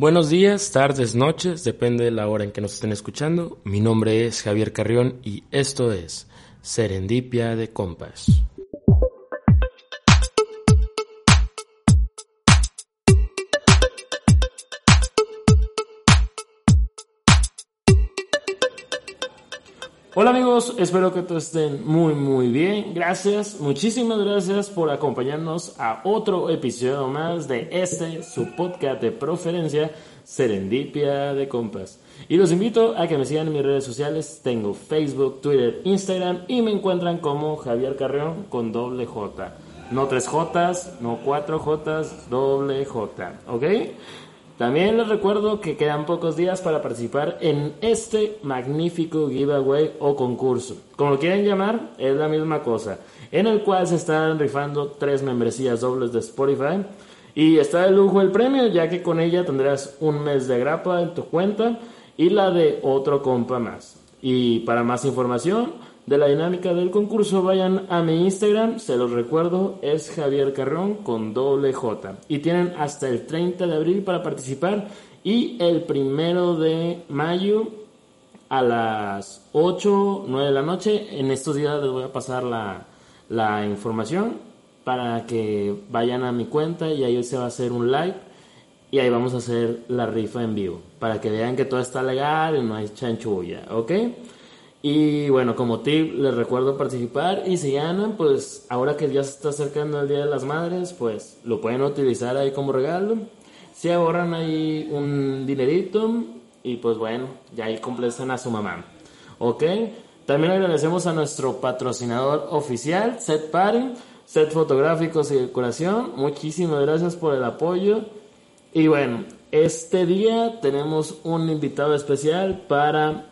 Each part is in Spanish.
Buenos días, tardes, noches, depende de la hora en que nos estén escuchando. Mi nombre es Javier Carrión y esto es Serendipia de Compas. Hola amigos, espero que todos estén muy muy bien. Gracias, muchísimas gracias por acompañarnos a otro episodio más de este su podcast de preferencia Serendipia de Compas. Y los invito a que me sigan en mis redes sociales. Tengo Facebook, Twitter, Instagram y me encuentran como Javier Carreón con doble J. No tres Jotas, no cuatro Jotas, doble J. ¿Ok? También les recuerdo que quedan pocos días para participar en este magnífico giveaway o concurso. Como lo quieren llamar, es la misma cosa. En el cual se están rifando tres membresías dobles de Spotify. Y está de lujo el premio, ya que con ella tendrás un mes de grapa en tu cuenta y la de otro compa más. Y para más información, de la dinámica del concurso, vayan a mi Instagram, se los recuerdo, es Javier Carrón con doble J. Y tienen hasta el 30 de abril para participar y el primero de mayo a las 8, 9 de la noche. En estos días les voy a pasar la, la información para que vayan a mi cuenta y ahí se va a hacer un like y ahí vamos a hacer la rifa en vivo para que vean que todo está legal y no hay chanchulla, ¿ok? Y bueno, como tip, les recuerdo participar y si ganan, pues ahora que ya se está acercando el Día de las Madres, pues lo pueden utilizar ahí como regalo. Si ahorran ahí un dinerito y pues bueno, ya ahí complacen a su mamá. ¿Ok? También agradecemos a nuestro patrocinador oficial, Set Party, Set Fotográficos y Decoración. Muchísimas gracias por el apoyo. Y bueno, este día tenemos un invitado especial para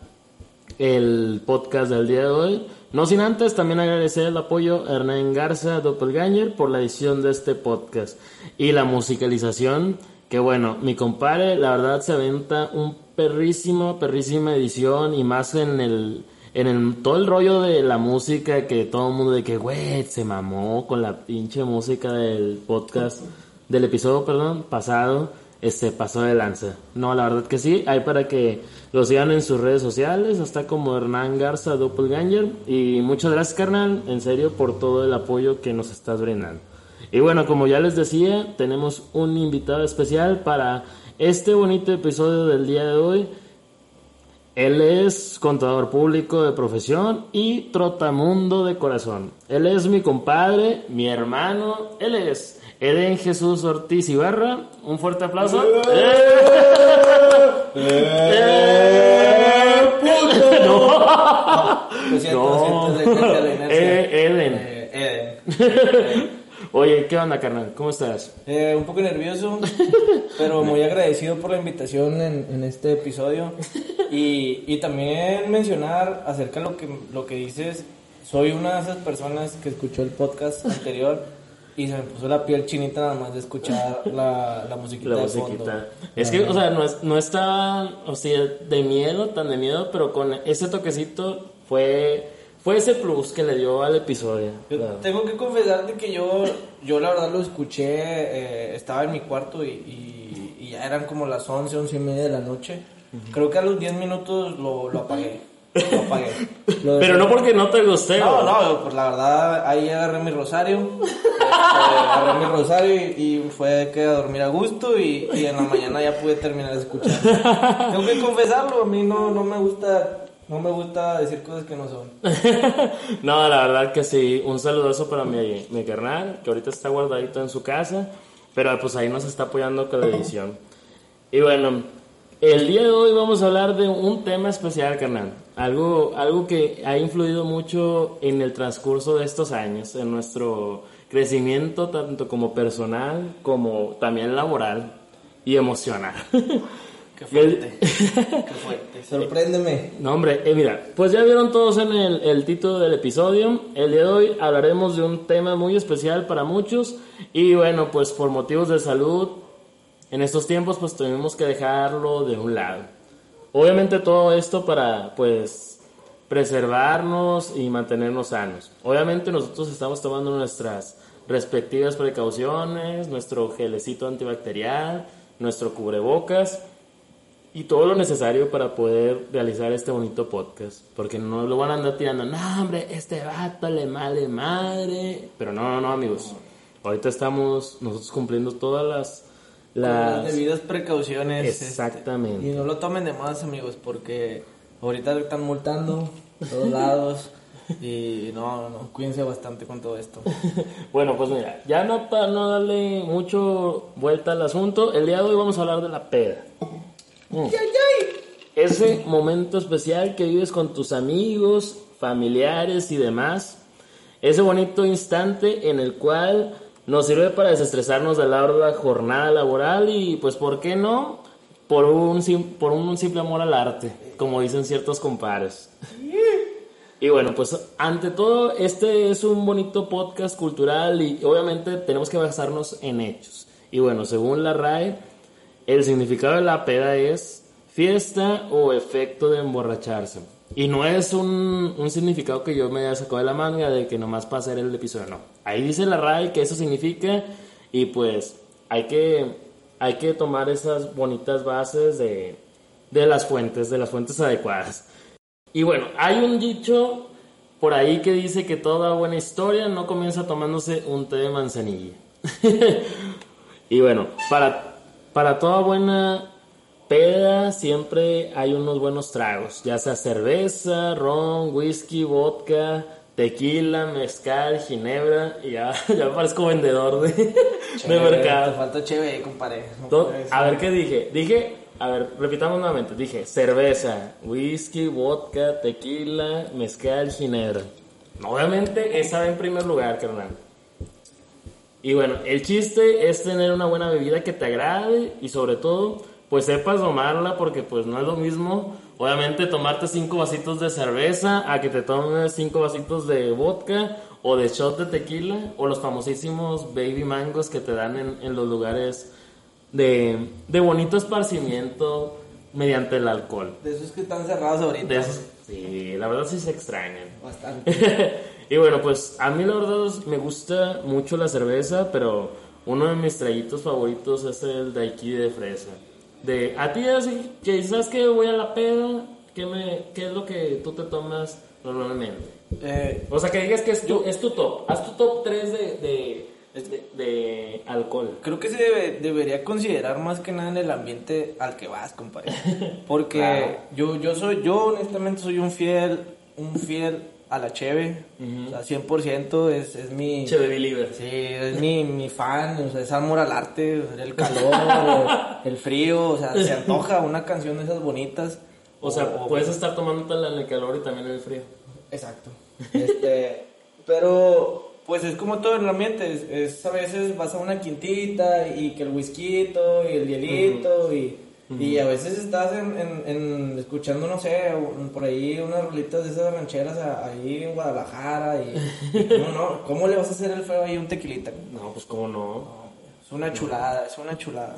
el podcast del día de hoy. No sin antes también agradecer el apoyo a Hernán Garza Doppelganger por la edición de este podcast y la musicalización. Que bueno, mi compadre, la verdad se aventa un perrísimo, perrísima edición y más en el, en el, todo el rollo de la música que todo el mundo de que, güey, se mamó con la pinche música del podcast, del episodio, perdón, pasado este pasó de lanza. No, la verdad que sí, hay para que lo sigan en sus redes sociales, hasta como Hernán Garza Doppelganger. Y muchas gracias, carnal, en serio, por todo el apoyo que nos estás brindando. Y bueno, como ya les decía, tenemos un invitado especial para este bonito episodio del día de hoy. Él es contador público de profesión y trotamundo de corazón. Él es mi compadre, mi hermano, él es Eden Jesús Ortiz Ibarra, un fuerte aplauso. ¡Eh! ¡Eh! ¡Puto! No. Lo siento, Eden. Eden. Oye, ¿qué onda, carnal? ¿Cómo estás? Eh, un poco nervioso, pero muy agradecido por la invitación en, en este episodio. Y, y, también mencionar acerca de lo que, lo que dices. Soy una de esas personas que escuchó el podcast anterior y se me puso la piel chinita nada más de escuchar la, la musiquita. La musiquita. Es que, o sea, no, es, no está, o sea, de miedo, tan de miedo, pero con ese toquecito fue, fue ese plus que le dio al episodio. Tengo que confesarte que yo, yo la verdad lo escuché, eh, estaba en mi cuarto y, y, ya eran como las 11, 11 y media de la noche. Creo que a los 10 minutos lo, lo apagué. Lo. Pero no porque no te guste. No, no, pues la verdad, ahí agarré mi rosario. agarré mi rosario y, fue que a dormir a gusto y, en la mañana ya pude terminar de escuchar. Tengo que confesarlo, a mí no, no me gusta no me gusta decir cosas que no son. no, la verdad que sí. Un saludoso para mi, mi carnal, que ahorita está guardadito en su casa. Pero pues ahí nos está apoyando con la edición. Y bueno, el día de hoy vamos a hablar de un tema especial, carnal. Algo, algo que ha influido mucho en el transcurso de estos años, en nuestro crecimiento tanto como personal como también laboral y emocional. Qué fuerte. Qué fuerte. Sorpréndeme. No, hombre, eh, mira, pues ya vieron todos en el, el, título del episodio. El día de hoy hablaremos de un tema muy especial para muchos. Y bueno, pues por motivos de salud, en estos tiempos pues tenemos que dejarlo de un lado. Obviamente todo esto para pues preservarnos y mantenernos sanos. Obviamente nosotros estamos tomando nuestras respectivas precauciones, nuestro gelecito antibacterial, nuestro cubrebocas y todo lo necesario para poder realizar este bonito podcast. Porque no lo van a andar tirando, no, hombre, este vato le male madre. Pero no, no, no, amigos. Ahorita estamos nosotros cumpliendo todas las. Las debidas precauciones. este, Exactamente. y no lo tomen de más, amigos, porque ahorita lo están multando a todos lados. Y no, no, no, cuídense bastante con todo esto. Bueno, pues mira, ya no para no darle mucho vuelta al asunto, el día de hoy vamos a hablar de la peda. Mm. Ese momento especial que vives con tus amigos, familiares y demás. Ese bonito instante en el cual nos sirve para desestresarnos de la jornada laboral y pues, ¿por qué no? Por un, por un simple amor al arte, como dicen ciertos compares. Y bueno, pues ante todo, este es un bonito podcast cultural y obviamente tenemos que basarnos en hechos. Y bueno, según la RAE, el significado de la peda es fiesta o efecto de emborracharse. Y no es un, un significado que yo me haya sacado de la manga de que nomás para hacer el episodio, no. Ahí dice la RAE que eso significa y pues hay que, hay que tomar esas bonitas bases de, de las fuentes, de las fuentes adecuadas. Y bueno, hay un dicho por ahí que dice que toda buena historia no comienza tomándose un té de manzanilla. y bueno, para, para toda buena peda siempre hay unos buenos tragos, ya sea cerveza, ron, whisky, vodka, tequila, mezcal, ginebra, y ya, ya parezco vendedor de, de Te mercado. falta chévere, compadre. A ver qué dije. Dije, a ver, repitamos nuevamente. Dije cerveza, whisky, vodka, tequila, mezcal, ginebra. Obviamente esa va en primer lugar, carnal. Y bueno, el chiste es tener una buena bebida que te agrade y sobre todo, pues sepas tomarla porque pues no es lo mismo, obviamente tomarte cinco vasitos de cerveza a que te tomes cinco vasitos de vodka o de shot de tequila o los famosísimos baby mangos que te dan en, en los lugares de, de bonito esparcimiento mediante el alcohol. De esos que están cerrados ahorita. De esos- sí, la verdad sí se extrañan. Bastante. y bueno, pues a mí la verdad me gusta mucho la cerveza, pero uno de mis traguitos favoritos es el daiquiri de fresa. De, a ti así, que sabes que voy a la peda, ¿qué, me, ¿qué es lo que tú te tomas normalmente? Eh, O sea, que digas que es tu, es tu top, haz tu top 3 de, de, de, de alcohol. creo que se debe- debería considerar más que nada en el ambiente al que vas, compadre. Porque Claro. yo, yo soy, yo honestamente soy un fiel, un fiel a la cheve. O sea, 100% es, es mi... Che, baby liver. Sí, es mi, mi fan, o sea, es amor al arte, el calor, el frío, o sea, se antoja una canción de esas bonitas. O sea, puedes estar tomándotela en el calor y también en el frío. Exacto. Este, pero pues es como todo en el ambiente, es, es a veces vas a una quintita y que el whisky y el hielito y, y a veces estás en, en- en escuchando, no sé, por ahí unas rolitas de esas rancheras a- ahí en Guadalajara y, y ¿cómo no? ¿Cómo le vas a hacer el feo ahí un tequilita? No, pues cómo no. Es una chulada, es una chulada.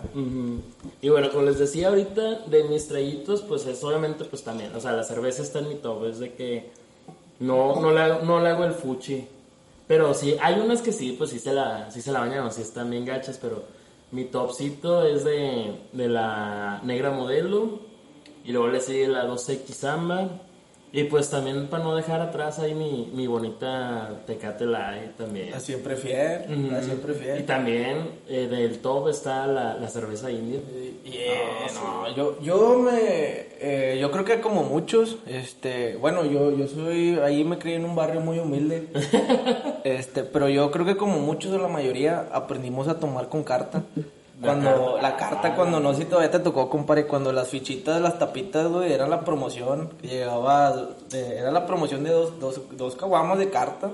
Y bueno, como les decía ahorita, de mis traguitos, pues es obviamente, pues también, o sea, la cerveza está en mi top, es de que no, no, le, hago, no le hago el fuchi. Pero sí, hay unas que sí, pues sí se la, sí se la bañan o sí están bien gachas, pero mi topcito es de, de la negra modelo y luego le sigue la 2X Samba. Y pues también para no dejar atrás ahí mi, mi bonita Tecate Light también. La siempre fiel, la siempre Y fiel. también eh, del top está la, la cerveza india. Yeah, no, yo, yo me, eh, yo creo que como muchos, este, bueno, yo, yo soy, ahí me crié en un barrio muy humilde, este, pero yo creo que como muchos o la mayoría aprendimos a tomar con carta. Cuando la carta, cuando no sé si todavía te tocó, compadre, cuando las fichitas, las tapitas, güey, era la promoción, que llegaba, de- era la promoción de dos, dos, dos caguamas de carta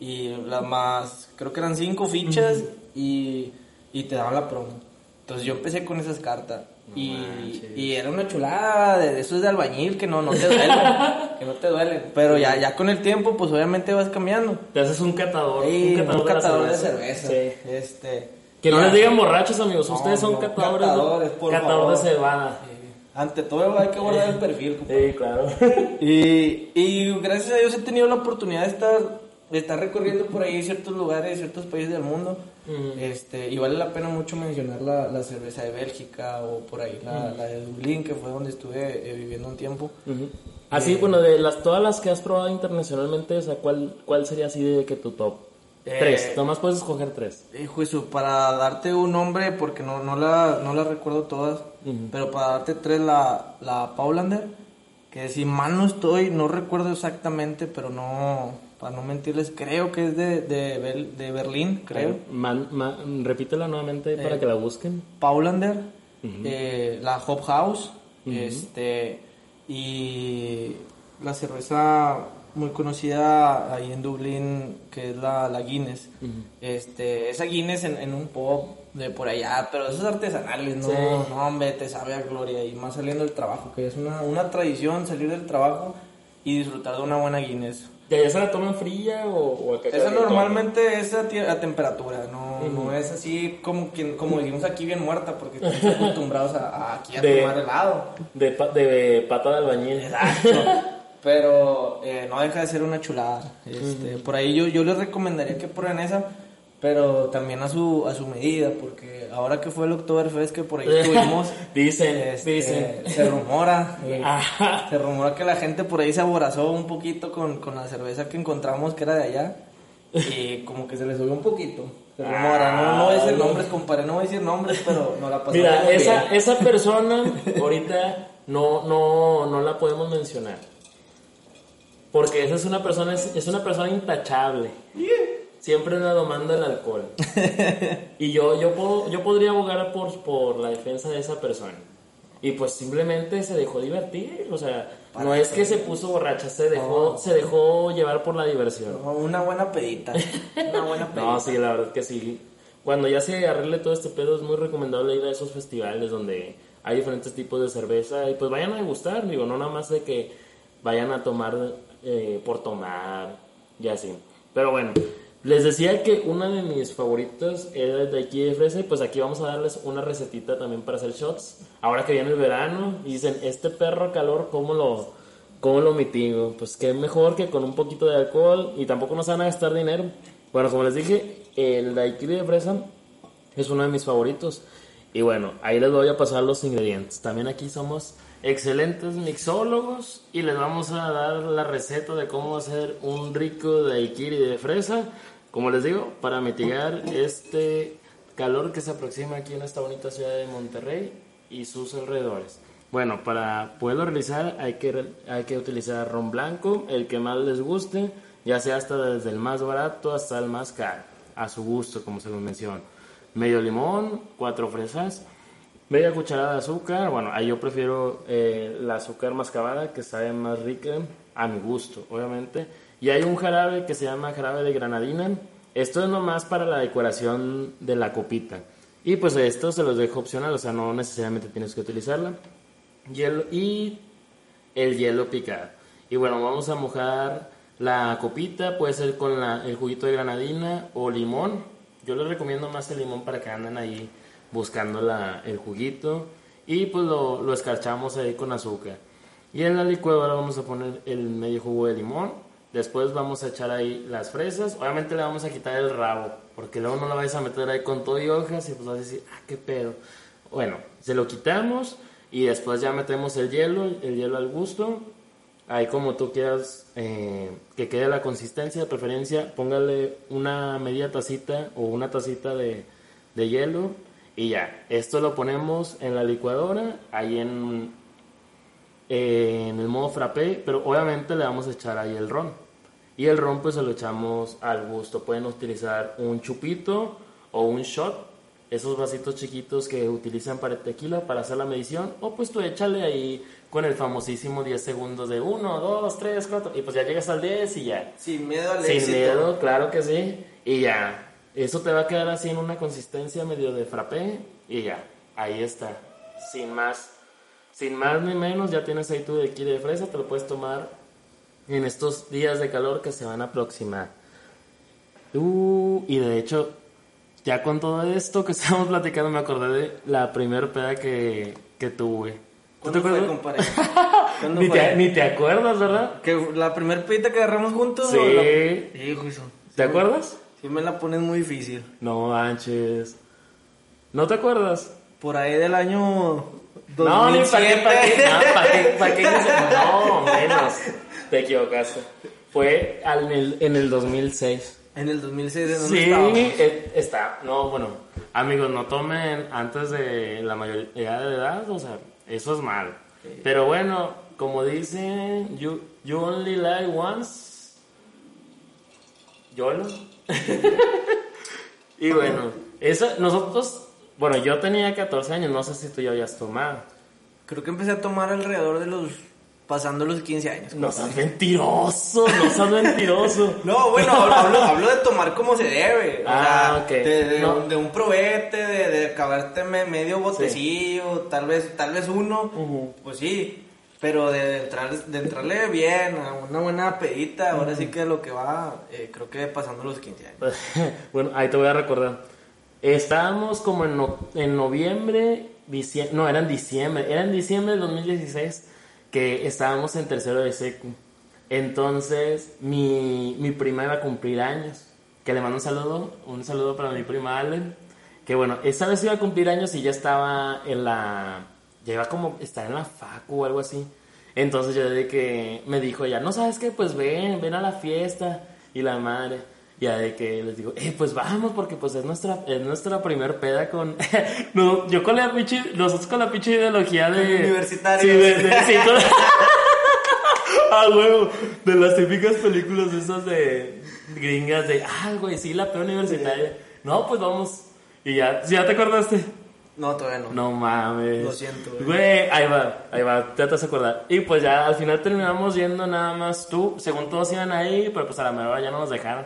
y las más, creo que eran cinco fichas y, y te daban la promo. Entonces yo empecé con esas cartas y, y era una chulada de, de esos de albañil que no, no te duelen, que no te duelen. Pero ya, ya con el tiempo, pues obviamente vas cambiando. Te haces un catador. Sí, un catador, un catador de la cerveza. Sí. Este, Que no les digan borrachos, amigos. Ustedes son catadores. catadores, de, por cebada. Ante todo hay que guardar el perfil, compadre. Sí, claro. Y, y gracias a Dios he tenido la oportunidad de estar, de estar recorriendo por ahí ciertos lugares, ciertos países del mundo. este, y vale la pena mucho mencionar la, la, cerveza de Bélgica o por ahí la, la de Dublín, que fue donde estuve eh, viviendo un tiempo. Así, Eh, bueno, de las todas las que has probado internacionalmente, o sea, ¿cuál, cuál sería así de que tu top? Eh, tres, nomás puedes escoger tres. Hijo eso, para darte un nombre, porque no, no, la, no la recuerdo todas, pero para darte tres, la, la Paulander, que si mal no estoy, no recuerdo exactamente, pero no, para no mentirles, creo que es de, de, Bel- de Berlín, creo. Man- man- repítela nuevamente Eh. para que la busquen. Paulander, eh, la Hop House, este, y la cerveza muy conocida ahí en Dublín, que es la, la Guinness. este, esa Guinness en, en un pub de por allá, pero esos artesanales, no, Sí. no, hombre, te sabe a gloria, y más saliendo del trabajo, que es una, una tradición salir del trabajo y disfrutar de una buena Guinness. ¿De allá se la toman fría o, o Esa normalmente es a, a temperatura, no, no es así como quien, como decimos aquí bien muerta, porque estamos acostumbrados a, a aquí a De- tomar helado. De, pa- de pata de albañil. Pero eh, no deja de ser una chulada. Este, Por ahí yo, yo les recomendaría que prueben esa, pero también a su, a su medida, porque ahora que fue el Oktoberfest que por ahí estuvimos, Dicen, este, dicen. se rumora, eh, se rumora que la gente por ahí se aborazó un poquito con, con la cerveza que encontramos que era de allá y como que se le subió un poquito. Se rumora, no, no voy a decir nombres, compadre, no voy a decir nombres, pero no la pasamos Mira, esa, bien. esa persona ahorita no, no, no la podemos mencionar. Porque esa es una persona, es, es una persona intachable. Siempre anda domando el alcohol. Y yo, yo, puedo, yo podría abogar por, por la defensa de esa persona. Y pues simplemente se dejó divertir. O sea, no es que se puso borracha, se dejó, se dejó llevar por la diversión. No, Una buena pedita, una buena pedita. No, sí, la verdad que sí. Cuando ya se arregle todo este pedo, es muy recomendable ir a esos festivales donde hay diferentes tipos de cerveza y pues vayan a degustar, digo, no nada más de que vayan a tomar eh, por tomar y así. Pero bueno, les decía que una de mis favoritas era de aquí de fresa y pues aquí vamos a darles una recetita también para hacer shots. Ahora que viene el verano y dicen, este perro calor, ¿cómo lo, cómo lo mitigo? Pues qué mejor que con un poquito de alcohol y tampoco nos van a gastar dinero. Bueno, como les dije, el daiquiri de fresa es uno de mis favoritos. Y bueno, ahí les voy a pasar los ingredientes. También aquí somos excelentes mixólogos y les vamos a dar la receta de cómo hacer un rico daiquiri de fresa. Como les digo, para mitigar este calor que se aproxima aquí en esta bonita ciudad de Monterrey y sus alrededores. Bueno, para poderlo realizar hay que, hay que utilizar ron blanco, el que más les guste, ya sea hasta desde el más barato hasta el más caro, a su gusto, como se lo menciono. Medio limón, cuatro fresas, media cucharada de azúcar, bueno, ahí yo prefiero eh, la azúcar mascabada que sabe más rica a mi gusto, obviamente. Y hay un jarabe que se llama jarabe de granadina. Esto es nomás para la decoración de la copita. Y pues esto se los dejo opcional, o sea, no necesariamente tienes que utilizarla. Y el hielo picado. Y bueno, vamos a mojar la copita, puede ser con la- el juguito de granadina o limón. Yo les recomiendo más el limón para que anden ahí buscando la- el juguito. Y pues lo, lo escarchamos ahí con azúcar. Y en la licuadora vamos a poner el medio jugo de limón. Después vamos a echar ahí las fresas. Obviamente le vamos a quitar el rabo, porque luego no la vais a meter ahí con todo y hojas y pues vas a decir, ah, qué pedo. Bueno, se lo quitamos y después ya metemos el hielo, el hielo al gusto. Ahí como tú quieras eh, que quede la consistencia, de preferencia póngale una media tacita o una tacita de, de hielo y ya. Esto lo ponemos en la licuadora, ahí en, eh, en el modo frappé, pero obviamente le vamos a echar ahí el ron. Y el ron pues se lo echamos al gusto. Pueden utilizar un chupito o un shot, esos vasitos chiquitos que utilizan para el tequila para hacer la medición. O pues tú échale ahí con el famosísimo 10 segundos de 1, 2, 3, 4. Y pues ya llegas al 10 y ya. Sin miedo al Sin éxito. miedo, claro que sí. Y ya. Eso te va a quedar así en una consistencia medio de frappé. Y ya. Ahí está. Sin más. Sin más ni menos, ya tienes ahí tu daiquiri de fresa. Te lo puedes tomar en estos días de calor que se van a aproximar. Uh, y de hecho, ya con todo esto que estamos platicando, me acordé de la primer peda que, que tuve. ¿Tú te ¿Cuándo fue, acuerdas? ¿Cuándo Ni fue? te, ni te acuerdas, ¿verdad? ¿Que ¿La primer pedita que agarramos juntos? Sí. la- Hijo, eso. ¿Te acuerdas? Sí me la pones muy difícil. No manches. ¿No te acuerdas? Por ahí del año No, ni para qué, 2007. para qué, no, para qué, para qué dices- no, menos. Te equivocaste. Fue en el, en el 2006. En el 2006, ¿en dónde Sí, eh, está. No, bueno, amigos, no tomen antes de la mayoría de edad, o sea, eso es malo. Pero bueno, como dicen, you, you only lie once. YOLO. y bueno, eso, nosotros, bueno, yo tenía 14 años, no sé si tú ya habías tomado. Creo que empecé a tomar alrededor de los... Pasando los 15 años. No seas mentiroso, no seas mentiroso. No, bueno, hablo, hablo de tomar como se debe. O Ah, sea, ok. de, de No. un, de un probete, de, de acabarte me- medio botecillo, tal vez tal vez uno, Ujú. pues sí. Pero de, entrar, de entrarle bien, a una buena pedita, ahora sí que lo que va, eh, creo que pasando los 15 años. bueno, ahí te voy a recordar. Estábamos como en, no- en noviembre, diciembre, no, era en diciembre, era en diciembre del 2016 que estábamos en tercero de secu. Entonces, mi, mi prima iba a cumplir años. Que le mando un saludo, un saludo para mi prima Allen. Que bueno, esa vez iba a cumplir años y ya estaba en la. Ya iba como. estar en la facu o algo así. Entonces yo de que me dijo ya, no sabes qué, pues ven, ven a la fiesta. Y la madre. Ya de que les digo, eh, pues vamos, porque pues es nuestra, es nuestra primer peda con. no, yo con la pinche. Nosotros con la pinche ideología de. Universitarios. Sí, de, de- sí, con- Ah, huevo. De las típicas películas esas de gringas de, ah, güey, sí, la peda universitaria. No, pues vamos. Y ya, ¿sí ¿ya te acordaste? No, todavía no. No mames. Lo siento, güey. Güey, ahí va, ahí va, te vas a acordar. Y pues ya al final terminamos yendo nada más tú, según todos iban ahí, pero pues a la mera hora ya no nos dejaron.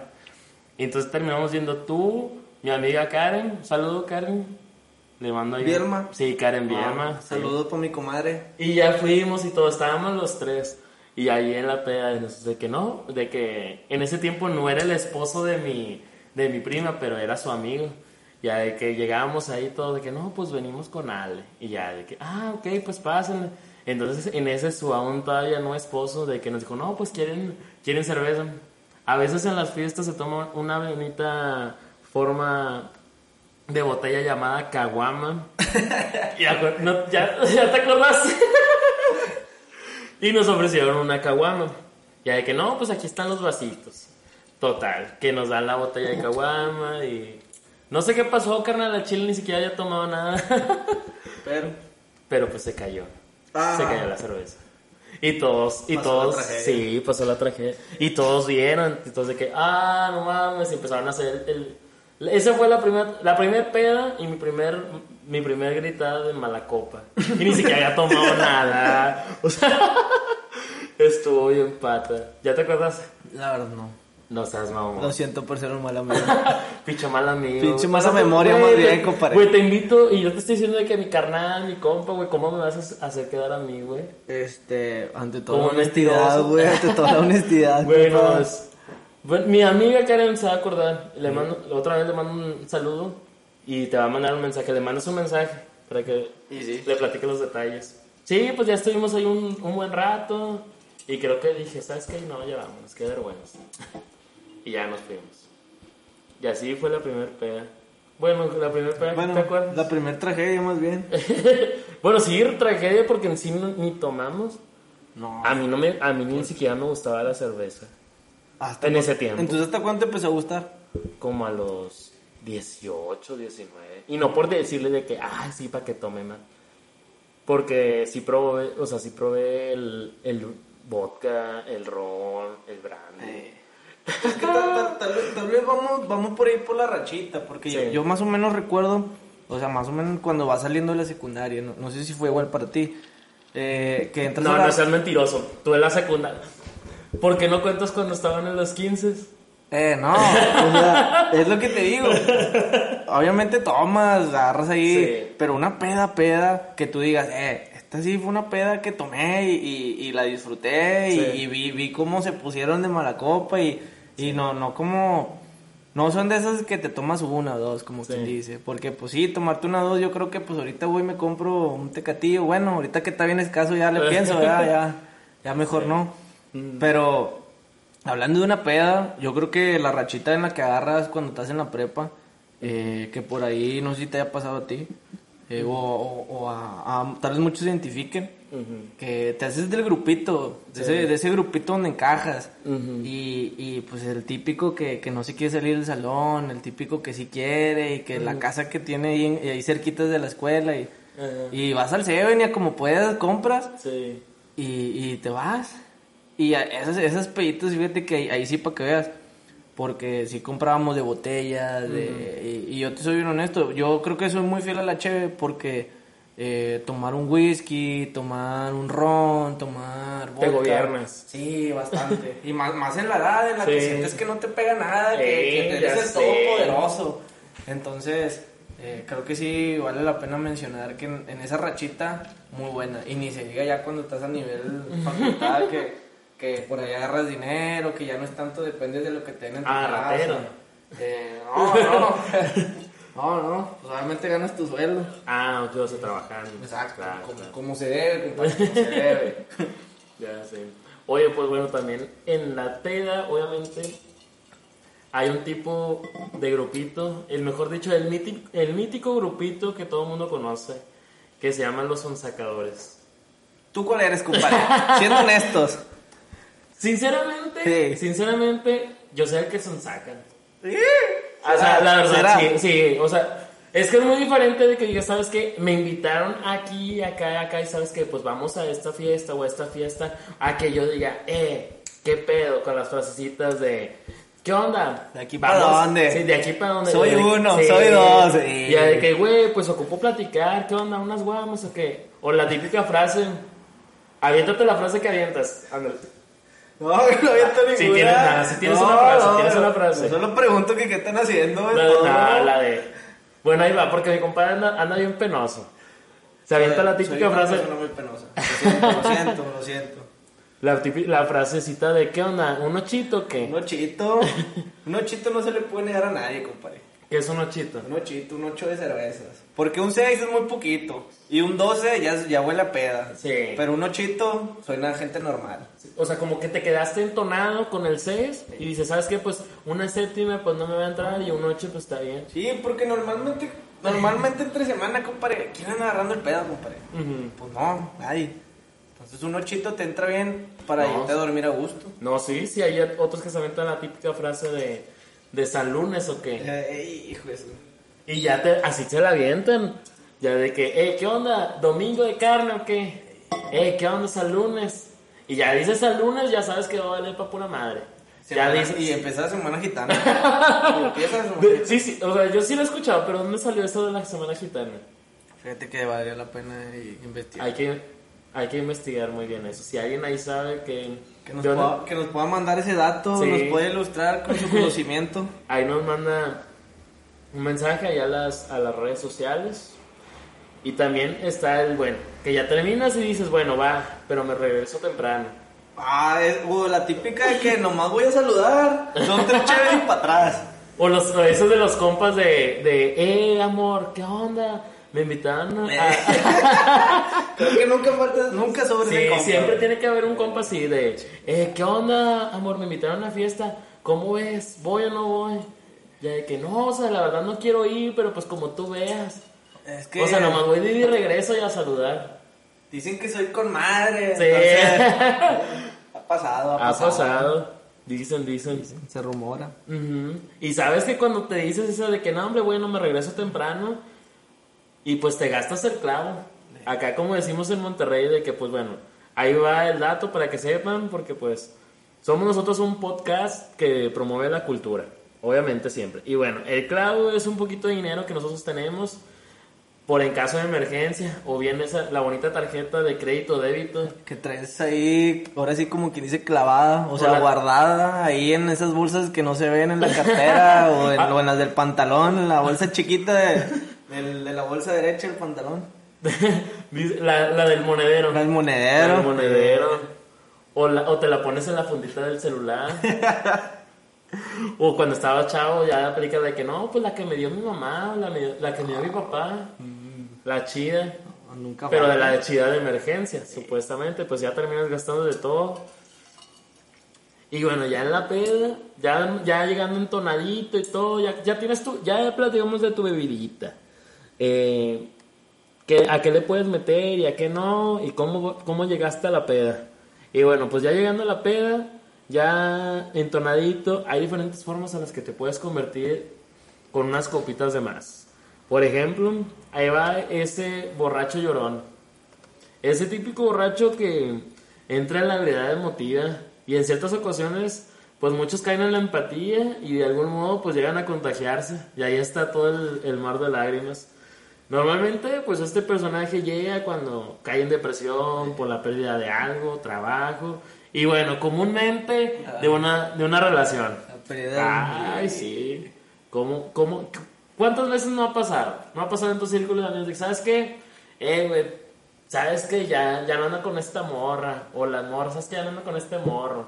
Y entonces terminamos yendo tú, mi amiga Karen, un saludo Karen. Le mando ahí. Bielma. Sí, Karen Bielma. Ah, sí. Saludos para mi comadre. Y ya fuimos y todos estábamos los tres. Y ahí en la peda, de que no, de que en ese tiempo no era el esposo de mi, de mi prima, pero era su amigo. Ya de que llegábamos ahí todos de que no, pues venimos con Ale. Y ya de que, ah, ok, pues pásenle. Entonces en ese su aún todavía no esposo, de que nos dijo, no, pues quieren, quieren cerveza. A veces en las fiestas se toma una bonita forma de botella llamada caguama. No, ¿ya, ¿Ya te acordaste? y nos ofrecieron una caguama. Ya de que no, pues aquí están los vasitos. Total, que nos dan la botella de caguama y... No sé qué pasó, carnal, la chile ni siquiera había tomado nada. Pero. Pero pues se cayó. Ah. Se cayó la cerveza. Y todos, y Pasó todos, la tragedia. sí, pasó la tragedia. Y todos vieron, y todos de que, ah, no mames, y empezaron a hacer el... Esa fue la primera, la primera peda y mi primer, mi primer gritada de mala copa. Y ni siquiera había tomado nada. O sea, estuvo bien pata. ¿Ya te acuerdas? La verdad no. No seas mamón. Lo siento por ser un mal amigo. Pinche mal amigo. Pinche mala Pásate, memoria, güey, más bien, güey, compadre. Güey, te invito y yo te estoy diciendo de que mi carnal, mi compa, güey, ¿cómo me vas a hacer quedar a mí, güey? Este, ante toda la honestidad, güey, ante toda la honestidad. Bueno, compa. es- bueno, mi amiga Karen se va a acordar. Le mando, otra vez le mando un saludo y te va a mandar un mensaje. Le mandas un mensaje para que le platique los detalles. Sí, pues ya estuvimos ahí un, un buen rato y creo que dije, ¿sabes qué? No, ya vámonos, qué vergüenza. y ya nos fuimos. Y así fue la primera peda. Bueno, la primera peda, Bueno, ¿te acuerdas? la primera tragedia más bien. bueno, sí, tragedia porque en sí ni tomamos. No. A mí, no me, a mí ni siquiera me gustaba la cerveza. Hasta En ese tiempo. Entonces, ¿hasta cuánto empezó a gustar? como a los 18, 19. Y no por decirle de que, ay, sí, para que tome más. Porque sí probé, o sea, sí probé el, el vodka, el ron, el brandy. Es que tal, tal- tal vez, tal vez vamos, vamos por ahí por la rachita, porque Sí. yo, yo más o menos recuerdo, o sea, más o menos cuando va saliendo de la secundaria, no, no sé si fue igual para ti, eh, que entras No, a la- no seas mentiroso. Tú en la secundaria. ¿Por qué no cuentas cuando estaban en los 15? Eh, no, o sea, es lo que te digo. Obviamente tomas, agarras ahí, Sí. pero una peda, peda, que tú digas, eh, esta sí fue una peda que tomé y, y- y la disfruté y, Sí. y vi, vi cómo se pusieron de mala copa y, y no, no como, no son de esas que te tomas una o dos, como Sí. quien dice, porque pues sí, tomarte una o dos, yo creo que pues ahorita voy y me compro un tecatillo, bueno, ahorita que está bien escaso ya le pienso, ya, ya, ya mejor no, Mm. pero Hablando de una peda, yo creo que la rachita en la que agarras cuando estás en la prepa, eh, que por ahí no sé si te haya pasado a ti, eh, o, o- o a, a- tal vez muchos identifiquen, que te haces del grupito, de, ese, de ese grupito donde encajas, y, y pues el típico que, que no se quiere salir del salón, el típico que sí quiere, y que la casa que tiene ahí, ahí cerquitas de la escuela, y, y vas al Seven y como puedas compras, Sí. y, y te vas. Y esas, esas peditas, fíjate que ahí, ahí sí para que veas. Porque sí comprábamos de botellas, de, y, y yo te soy bien honesto, yo creo que soy muy fiel a la cheve porque eh, tomar un whisky, tomar un ron, tomar Te vodka. gobiernas. Sí, bastante. y más, más en la edad en la que Sí. sientes que no te pega nada, que, que eres el sé. todopoderoso. Entonces, eh, creo que sí vale la pena mencionar que en, en esa rachita, muy buena. Y ni se diga ya cuando estás a nivel facultad, que, que por ahí agarras dinero, que ya no es tanto, depende de lo que te tu Ah, casa. ratero. Eh, no, no. No, no, pues obviamente ganas tu sueldo. Ah, yo estoy trabajando. Exacto, Claro, como, claro. como se debe, compadre, como se debe. Ya sé. Oye, pues bueno, también en la peda, obviamente, hay un tipo de grupito, el mejor dicho, el mítico, el mítico grupito que todo el mundo conoce, que se llaman los sonsacadores. ¿Tú cuál eres, compadre? Siendo honestos. Sinceramente, Sí. sinceramente, yo sé el que sonsacan. ¿Sí? O sea, la verdad, ¿Será? sí, sí, o sea, es que es muy diferente de que digas, ¿sabes qué? Me invitaron aquí, acá, acá, y ¿sabes qué? Pues vamos a esta fiesta o a esta fiesta, a que yo diga, eh, ¿qué pedo? Con las frasecitas de, ¿qué onda? ¿De aquí pa' dónde? Sí, de aquí para dónde. Soy De- uno, soy dos, sí. Ya de que, güey, pues ocupo platicar, ¿qué onda? ¿Unas guamas o qué? O la típica frase, aviéntate la frase que avientas, ándale. No, no aviento ninguna. Sí tienes- nada, sí tienes una frase, tienes una frase. Solo pregunto que qué están haciendo. La, todo. la- la de. Bueno, ahí va, porque mi compadre anda, anda bien penoso. Se avienta la Soy típica una frase. muy penosa. Lo siento, lo siento, lo siento. La, la frasecita de ¿qué onda? ¿Un ochito o qué? Un ochito. Un ochito no se le puede negar a nadie, compadre. ¿Qué es un ochito? Un ochito, un ocho de cervezas. Porque un 6 es muy poquito. Y un 12 ya, ya huele a peda. Sí. Pero un ochito suena a gente normal. O sea, como que te quedaste entonado con el 6 y dices, ¿sabes qué? Pues una séptima pues no me va a entrar y un 8 pues está bien. Sí, porque normalmente, normalmente entre semana, compadre, ¿quién anda agarrando el pedo, compadre? Pues no, nadie. Entonces un ochito te entra bien para No. irte a dormir a gusto. No, sí, sí, hay otros que se aventan la típica frase de, de San Lunes o qué. Hijo de su- Y ya te, así se la avientan. Ya de que, eh, ¿qué onda? ¿Domingo de carne o qué? Eh, ¿qué onda? San lunes. Y ya dices San lunes, ya sabes que va a valer para pura madre. Ya dices. Y empieza la semana gitana. Empieza semana De- sí, sí, o sea, yo sí lo he escuchado, pero ¿dónde salió esto de la semana gitana? Fíjate que valdría la pena investigar. Hay que, hay que investigar muy bien eso. Si alguien ahí sabe que. Que nos, pueda, que nos pueda mandar ese dato, Sí. nos puede ilustrar con su conocimiento. Ahí nos manda un mensaje allá a las, a las redes sociales. Y también está el, bueno, que ya terminas y dices, bueno, va, pero me regreso temprano. Ah, es la típica de que nomás voy a saludar, son tres chéveres y para atrás. O los, esos de los compas de, de, eh, amor, ¿qué onda? Me invitaron a... Creo que nunca falta, nunca sobre Sí, ese compa. siempre tiene que haber un compa así de, eh, ¿qué onda, amor? Me invitaron a una fiesta, ¿cómo ves? ¿Voy o no voy? Ya de que no, o sea, la verdad no quiero ir, pero pues como tú veas. Es que O sea, nomás voy de ida y regreso y a saludar. dicen que soy con madre. Sí. entonces, ha pasado, ha Ha pasado. pasado. Dicen, dicen. Se rumora. Ujú. Y sabes que cuando te dices eso de que no, hombre, bueno, me regreso temprano y pues te gastas el clavo. Acá como decimos en Monterrey de que pues bueno, ahí va el dato para que sepan porque pues somos nosotros un podcast que promueve la cultura, obviamente siempre. Y bueno, el clavo es un poquito de dinero que nosotros tenemos por en caso de emergencia o bien esa la bonita tarjeta de crédito débito. Que traes ahí, ahora sí como quien dice clavada, o sea, Hola. guardada ahí en esas bolsas que no se ven en la cartera o, en, o en las del pantalón, en la bolsa chiquita de, del- de la bolsa derecha del pantalón. La, la del monedero. El monedero. El monedero. O, la- o te la pones en la fundita del celular. o cuando estaba chavo ya aplica de que no, pues la que me dio mi mamá, o la, me- la que me dio mi papá. La chida. Nunca Pero de la chida de emergencia, supuestamente. Pues ya terminas gastando de todo. Y bueno, ya en la peda, ya, ya llegando entonadito y todo, ya, ya tienes tu, ya platicamos de tu bebidita. Eh, ¿A qué le puedes meter y a qué no? Y cómo, cómo llegaste a la peda. Y bueno, pues ya llegando a la peda, ya entonadito, hay diferentes formas en las que te puedes convertir con unas copitas de más. Por ejemplo, ahí va ese borracho llorón. Ese típico borracho que entra en la habilidad emotiva y en ciertas ocasiones, pues muchos caen en la empatía y de algún modo pues llegan a contagiarse y ahí está todo el, mar de lágrimas. Normalmente pues este personaje llega cuando cae en depresión por la pérdida de algo, trabajo y bueno, comúnmente de una, de una relación. Ay, sí. ¿Cómo, cómo, ¿Cuántas veces no ha pasado? No ha pasado en tu círculo de amigos. ¿Sabes qué? Eh, güey, ¿sabes que Ya, ya no ando con esta morra. O las morras, ¿sabes que Ya no ando con este morro.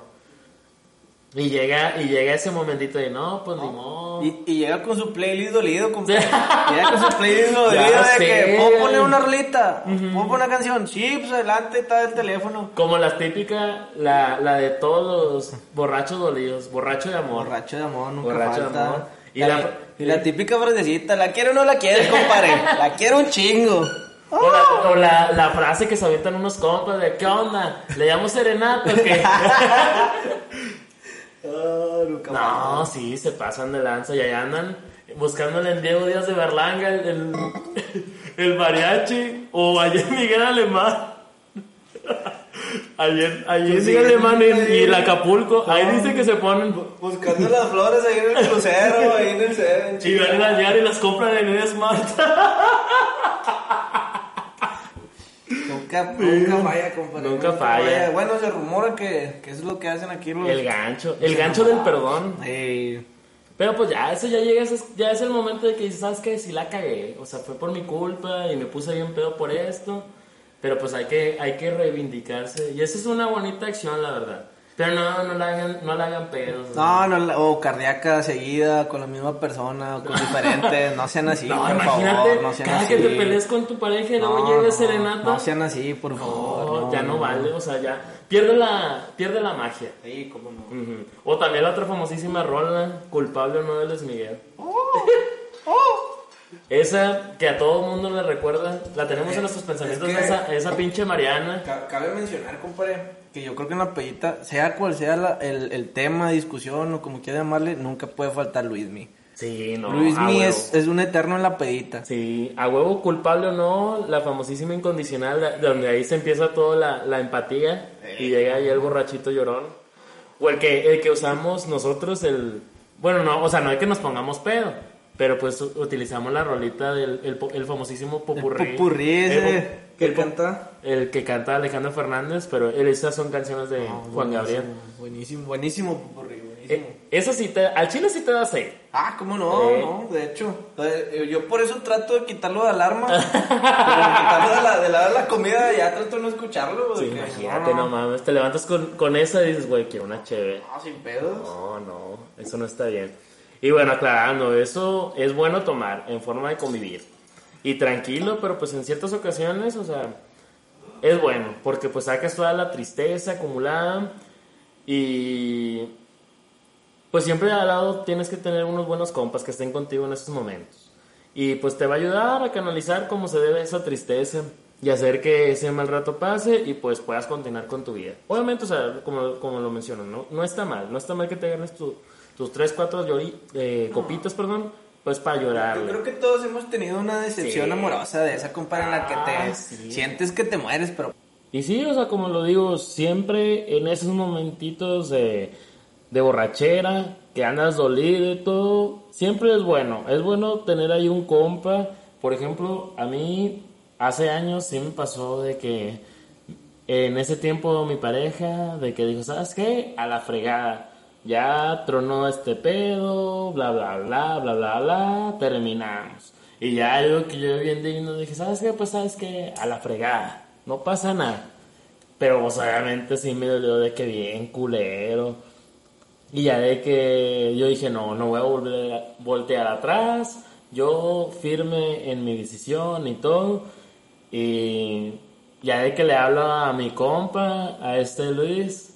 Y llega, y llega ese momentito de no, pues ni modo. Y, y, llega con su playlist dolido, compadre. llega con su playlist dolido de que puedo poner una rolita, puedo poner una canción. Sí, pues adelante está el teléfono. Como la típica, la, la de todos los borrachos dolidos, borracho de amor. Borracho de amor, nunca borracho falta. De amor. Y la, y la típica frasecita, ¿la quiero o no la quieres, compadre? la quiero un chingo. O, la, la, frase que se avientan unos compas de ¿qué onda? ¿Le llamo serenata o qué? no, sí, se pasan de lanza y allá andan buscándole en Diego Díaz de Berlanga el, el, mariachi o ayer Miguel Alemán. Ayer, ayer Miguel Alemán y el Acapulco, ahí dice que se ponen buscando las flores ahí en el crucero, ahí en el en Y van a y las compran en el Smart. Nunca, nunca falla, compadre. Nunca, falla. Bueno, se rumora que, que, es lo que hacen aquí los... El gancho, el gancho del perdón. Pero pues ya, eso ya llega, ya es el momento de que dices, ¿sabes qué? Si la cagué. O sea, fue por mi culpa y me puse bien pedo por esto. Pero pues hay que, hay que reivindicarse. Y esa es una bonita acción, la verdad. Pero no, no la hagan, no la hagan pedos. No, no, o cardíaca seguida con la misma persona o con diferentes, no sean así, no, por imagínate, no sean cada que te pelees con tu pareja y luego llegue serenata. No sean así, por favor. ya no, vale, o sea, ya pierde la, pierde la magia. Sí, cómo no. O también la otra famosísima rola, culpable o no de Luis Miguel. Oh, oh. Esa que a todo mundo le recuerda, la tenemos en nuestros pensamientos, esa, esa pinche Mariana. Cabe mencionar, compadre que yo creo que en la pedita, sea cual sea el, el, tema, discusión o como quiera llamarle, nunca puede faltar Luismi. Sí, no. Luismi es, es un eterno en la pedita. Sí, a huevo culpable o no, la famosísima incondicional, donde ahí se empieza toda la, la empatía y llega ahí el borrachito llorón. O el que, el que usamos nosotros, el... Bueno, no, o sea, no hay que nos pongamos pedo pero pues utilizamos la rolita del el, famosísimo Popurrí. El Popurrí ese que canta. El que canta Alejandro Fernández, pero estas son canciones de ah, Juan Gabriel. Buenísimo, buenísimo Popurrí, buenísimo. Eh, eso sí te, al chile sí te da seis. Ah, cómo no, no, de hecho. Eh, yo por eso trato de quitarlo de alarma. quitarlo de la, de la, de la comida, ya trato de no escucharlo. Sí, imagínate, no, mames, te levantas con, con esa y dices, güey, quiero una chévere. Ah, sin pedos. No, no, eso no está bien. Y bueno, aclarando, eso es bueno tomar en forma de convivir. Y tranquilo, pero pues en ciertas ocasiones, o sea, es bueno, porque pues sacas toda la tristeza acumulada y pues siempre al lado tienes que tener unos buenos compas que estén contigo en esos momentos. Y pues te va a ayudar a canalizar cómo se debe esa tristeza y hacer que ese mal rato pase y pues puedas continuar con tu vida. Obviamente, o sea, como, como lo menciono, ¿no? no está mal, no está mal que te ganes tu tus tres, cuatro llori, eh, copitas, perdón, pues para llorar. Yo creo que todos hemos tenido una decepción amorosa de esa compa en la que te ah, sientes que te mueres, pero... Y sí, o sea, como lo digo, siempre en esos momentitos de, de borrachera, que andas dolido y todo, siempre es bueno. Es bueno tener ahí un compa. Por ejemplo, a mí hace años sí me pasó de que en ese tiempo mi pareja, de que dijo, ¿sabes qué? A la fregada ya tronó este pedo, bla, bla, bla, bla, bla, bla, terminamos. Y ya algo que yo bien digno dije, ¿sabes qué? Pues sabes que a la fregada, no pasa nada. Pero pues, obviamente sí me dolió de que bien culero. Y ya de que yo dije, no, no voy a volver a voltear atrás. Yo firme en mi decisión y todo. Y ya de que le hablo a mi compa, a este Luis,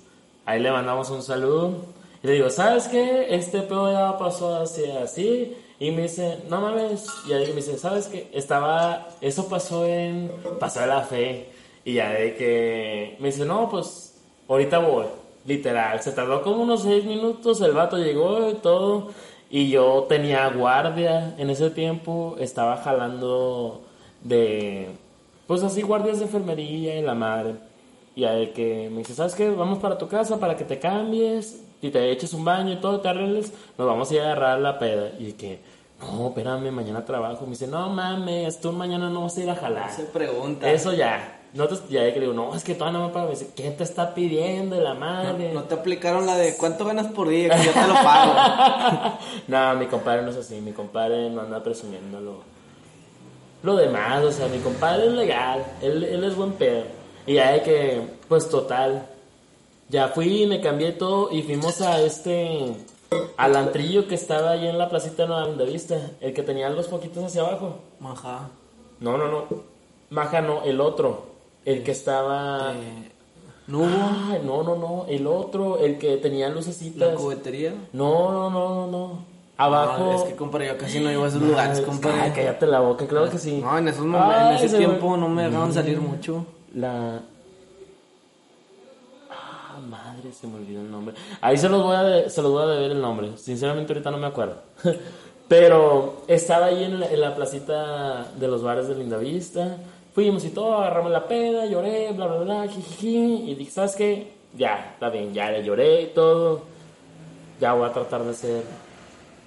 Ahí le mandamos un saludo. Y le digo, ¿sabes qué? Este pedo ya pasó así, así. Y me dice, no mames. Y ahí me dice, ¿sabes qué? Estaba, eso pasó en Pasó la Fe. Y ya de que me dice, no, pues ahorita voy. Literal, se tardó como unos seis minutos, el vato llegó y todo. Y yo tenía guardia en ese tiempo, estaba jalando de, pues así, guardias de enfermería y la madre. Y a él que me dice, ¿sabes qué? Vamos para tu casa para que te cambies y te eches un baño y todo, te arregles, nos vamos a ir a agarrar la peda. Y que, no, espérame, mañana trabajo. Me dice, no mames, tú mañana no vas a ir a jalar. Se pregunta. Eso ya. No te, ya que digo, no, es que todavía no me pago. Me dice, ¿qué te está pidiendo la madre? No, te aplicaron la de cuánto ganas por día, que yo te lo pago. no, mi compadre no es así. Mi compadre no anda presumiendo lo, lo demás. O sea, mi compadre es legal. Él, él es buen pedo. Y ya de que, pues total. Ya fui, me cambié todo y fuimos a este. Al antrillo que estaba ahí en la placita de Vista. El que tenía los poquitos hacia abajo. Maja. No, no, no. Maja no, el otro. El que estaba. Eh, ¿No no, no, no. El otro, el que tenía lucecitas. ¿La cubetería? No, no, no, no, no. Abajo. es que, compadre, yo casi no iba a esos lugares, compadre. Ay, cállate la boca, claro que sí. No, en esos momentos, en ese tiempo no me dejaban salir mucho. La. Madre, se me olvidó el nombre. Ahí se los voy a, se los voy a deber el nombre. Sinceramente, ahorita no me acuerdo. Pero estaba ahí en la, en la placita de los bares de Lindavista. Fuimos y todo, agarramos la peda, lloré, bla, bla, bla, jijiji. Y dije, ¿sabes qué? Ya, está bien, ya le lloré y todo. Ya voy a tratar de ser.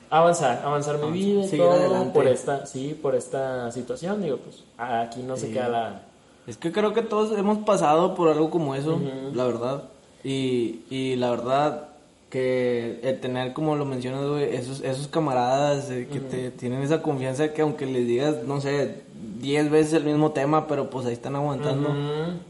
Avanzar, avanzar mi vida y todo. Adelante. Por esta, sí, por esta situación. Digo, pues aquí no se queda la. Es que creo que todos hemos pasado por algo como eso, la verdad. Y, y la verdad, que el tener, como lo mencionas, güey, esos, esos camaradas que te tienen esa confianza que aunque les digas, no sé, 10 veces el mismo tema, pero pues ahí están aguantando,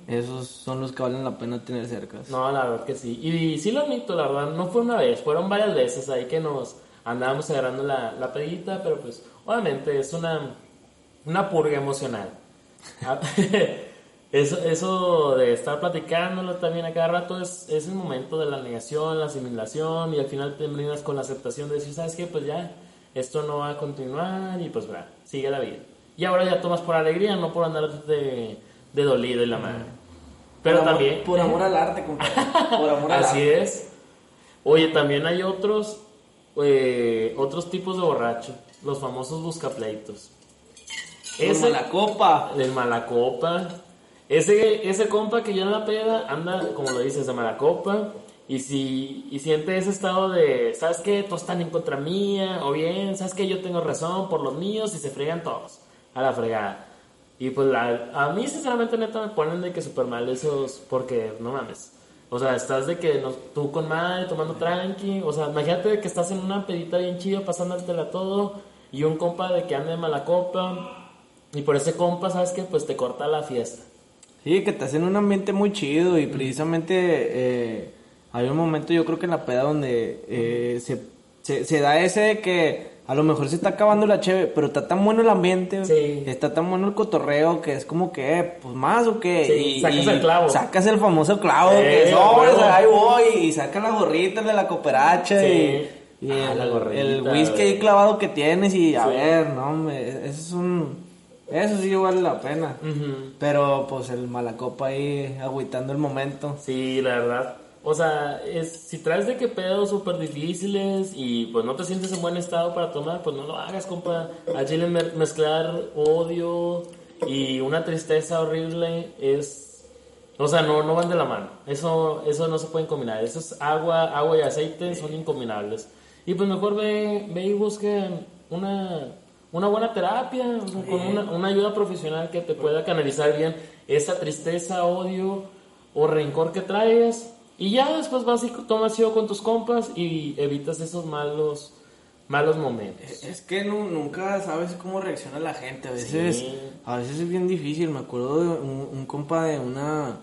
esos son los que valen la pena tener cerca. No, la verdad que sí. Y, sí lo admito, la verdad, no fue una vez, fueron varias veces ahí que nos andábamos agarrando la, la pedita, pero pues obviamente es una, una purga emocional. Eso, eso de estar platicándolo también a cada rato es, es el momento de la negación, la asimilación y al final terminas con la aceptación de decir, ¿sabes qué? Pues ya, esto no va a continuar y pues va, sigue la vida. Y ahora ya tomas por alegría, no por andar de, de dolido y la madre. Pero también... por amor al arte, compadre. Por amor al Así es. Oye, también hay otros, eh, otros tipos de borracho, los famosos buscapleitos. Ese, el malacopa. El malacopa ese, ese compa que ya la peda anda, como lo dices, de mala copa. Y si y siente ese estado de, ¿sabes qué? Todos están en contra mía. O bien, ¿sabes qué? Yo tengo razón por los míos y se fregan todos. A la fregada. Y pues a mí, sinceramente, neta, me ponen de que súper mal esos. Porque, no mames. O sea, estás de que no, tú con madre, tomando tranqui. O sea, imagínate que estás en una pedita bien chida, pasándotela todo. Y un compa de que anda de mala copa. Y por ese compa, ¿sabes qué? Pues te corta la fiesta. Sí, que te hacen un ambiente muy chido y precisamente eh, hay un momento yo creo que en la peda donde eh, se, se, da ese de que a lo mejor se está acabando la cheve, pero está tan bueno el ambiente, está tan bueno el cotorreo que es como que, eh, pues más o qué. y, sacas el clavo. Sacas el famoso clavo, que no, pues, ahí voy, y saca la gorrita de la cooperacha y, ah, el, whisky ahí clavado que tienes y a ver, no, eso es un eso sí vale la pena. Pero pues el malacopa ahí agüitando el momento. Sí, la verdad. O sea, es, si traes de que pedos súper difíciles y pues no te sientes en buen estado para tomar, pues no lo hagas, compa. A Chile mezclar odio y una tristeza horrible es... O sea, no, no van de la mano. Eso, eso no se pueden combinar. Eso es agua, agua y aceite, son incombinables. Y pues mejor ve, ve y busca una una buena terapia, con una, una, ayuda profesional que te pueda canalizar bien esa tristeza, odio o rencor que traes. Y ya después vas y tomas yo con tus compas y evitas esos malos malos momentos. Es que nunca sabes cómo reacciona la gente. A veces, a veces es bien difícil. Me acuerdo de un, compa de una...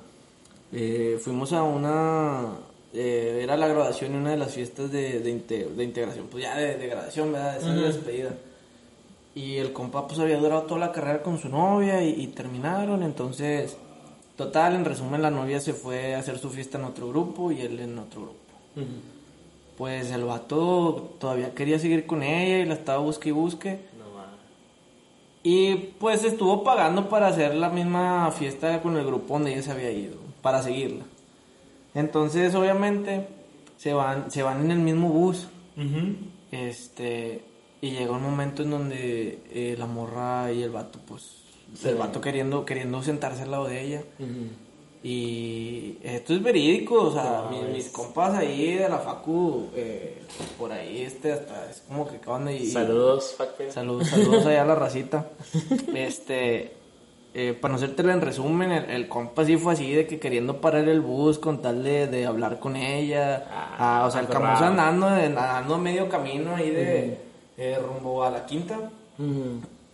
Eh, fuimos a una... Eh, era la graduación en una de las fiestas de, de, integración. Pues ya de, graduación, ¿verdad? Esa despedida. Y el compa pues había durado toda la carrera con su novia y, terminaron, entonces Total, en resumen, la novia se fue a hacer su fiesta en otro grupo y él en otro grupo. Pues el vato todavía quería seguir con ella y la estaba busque y busque. No. Y pues estuvo pagando para hacer la misma fiesta con el grupo donde ella se había ido, para seguirla. Entonces, obviamente, se van, se van en el mismo bus. Este, y llega un momento en donde eh, la morra y el vato, pues, el vato queriendo, queriendo sentarse al lado de ella. Y esto es verídico, o sea, mis, mis compas ahí de la facu, eh, por ahí, este, hasta es como que acaban de ir. Saludos, Facpe. Saludos, saludos allá a la racita. Este, eh, para no hacértelo en resumen, el, el compa sí fue así de que queriendo parar el bus con tal de, de hablar con ella. Ah, Ah, o sea, el aferrado. camoso andando, andando a medio camino ahí de eh, rumbo a la quinta.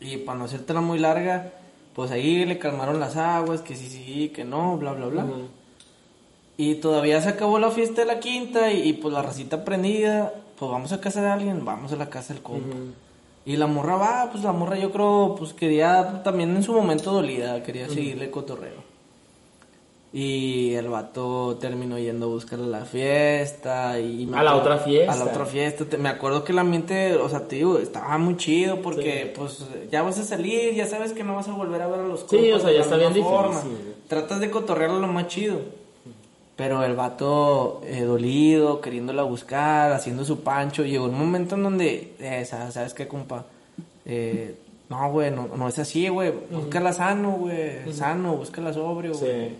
Y para no hacértela muy larga, pues ahí le calmaron las aguas, que sí, sí, que no, bla, bla, bla. Y todavía se acabó la fiesta de la quinta y, y, pues la racita prendida, pues vamos a casa de alguien, vamos a la casa del compa. Y la morra va, pues la morra yo creo, pues quería también en su momento dolida, quería seguirle cotorreo. Y el vato terminó yendo a buscarle la fiesta y... me A la otra fiesta. A la otra fiesta. Te- me acuerdo que el ambiente, o sea, te digo, estaba muy chido porque pues ya vas a salir, ya sabes que no vas a volver a ver a los Sí, compas o sea, ya está bien forma. difícil. Tratas de cotorrearlo lo más chido. Pero el vato eh, dolido, queriéndola buscar, haciendo su pancho. Llegó un momento en donde, eh, sa- ¿sabes qué, compa? Eh, no, güey, no, no es así, güey. Búscala sano, güey. Sano, búscala sobrio, Sí.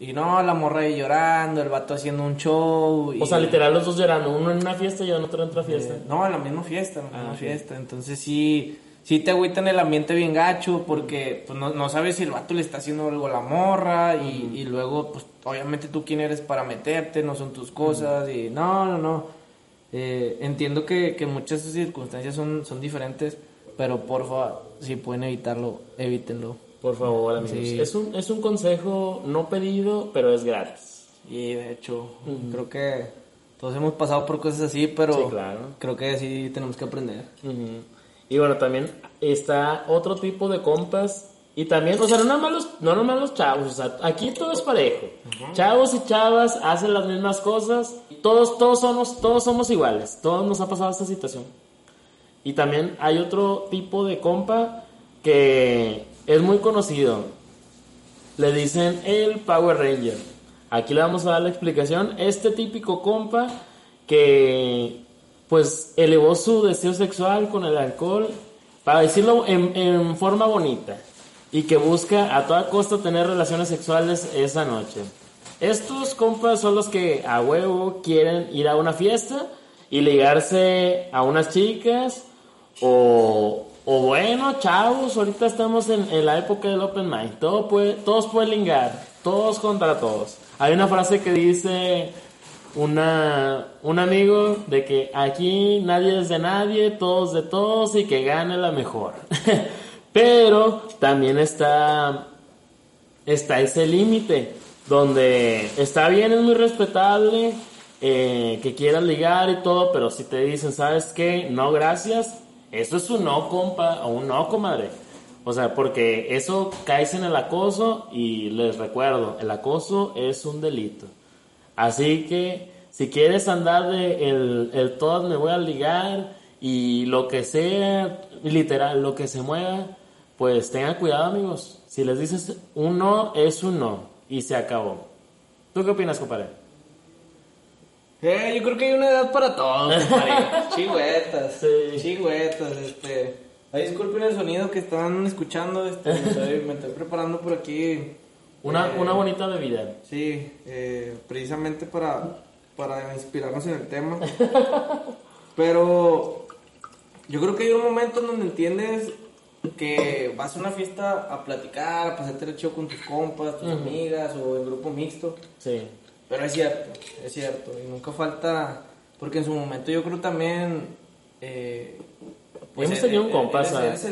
Y no, la morra ahí llorando, el vato haciendo un show. y- O sea, literal los dos llorando, uno en una fiesta y otro en otra fiesta. eh, no, en la misma fiesta, en la misma Ah, ok. fiesta. Entonces sí, sí te agüita en el ambiente bien gacho porque pues, no, no sabes si el vato le está haciendo algo a la morra y, y luego, pues obviamente tú quién eres para meterte, no son tus cosas y no, no, no. Eh, entiendo que, que muchas circunstancias son, son diferentes, pero por favor, si pueden evitarlo, evítenlo. Por favor, amigos. Sí. Es, un, es un consejo no pedido, pero es gratis. Y de hecho, creo que todos hemos pasado por cosas así, pero Sí, claro. creo que sí tenemos que aprender. Ujú. Y bueno, también está otro tipo de compas. Y también, o sea, no nada más los, no nada más los chavos, o sea, aquí todo es parejo. Chavos y chavas hacen las mismas cosas. Todos, todos somos, todos somos iguales. Todos nos ha pasado esta situación. Y también hay otro tipo de compa que es muy conocido. Le dicen el Power Ranger. Aquí le vamos a dar la explicación. Este típico compa que pues elevó su deseo sexual con el alcohol, para decirlo en, forma bonita, y que busca a toda costa tener relaciones sexuales esa noche. Estos compas son los que a huevo quieren ir a una fiesta y ligarse a unas chicas o, o bueno, chavos, ahorita estamos en, la época del open mind. Todo puede, todos pueden ligar, todos contra todos. Hay una frase que dice una, un amigo de que aquí nadie es de nadie, todos de todos y que gane la mejor. Pero también está, está ese límite donde está bien, es muy respetable eh, que quieras ligar y todo, pero si te dicen, ¿sabes qué? No, gracias. Eso es un no, compa, o un no, comadre. O sea, porque eso caes en el acoso y les recuerdo, el acoso es un delito. Así que si quieres andar de el, el todas me voy a ligar y lo que sea, literal, lo que se mueva, pues tengan cuidado amigos. Si les dices un no, es un no y se acabó. ¿Tú qué opinas, compadre? Eh, yo creo que hay una edad para todos, compadre. Chigüetas. Sí. Chigüetas, este. Disculpen el sonido que están escuchando, este. Me estoy, me estoy preparando por aquí. Una, eh, una bonita bebida. Sí, eh, precisamente para, para inspirarnos en el tema. Pero yo creo que hay un momento en donde entiendes que vas a una fiesta a platicar, a pasarte el chido con tus compas, tus amigas o en grupo mixto. Sí. Pero es cierto, es cierto. Y nunca falta, porque en su momento yo creo también... Eh, Hemos tenido un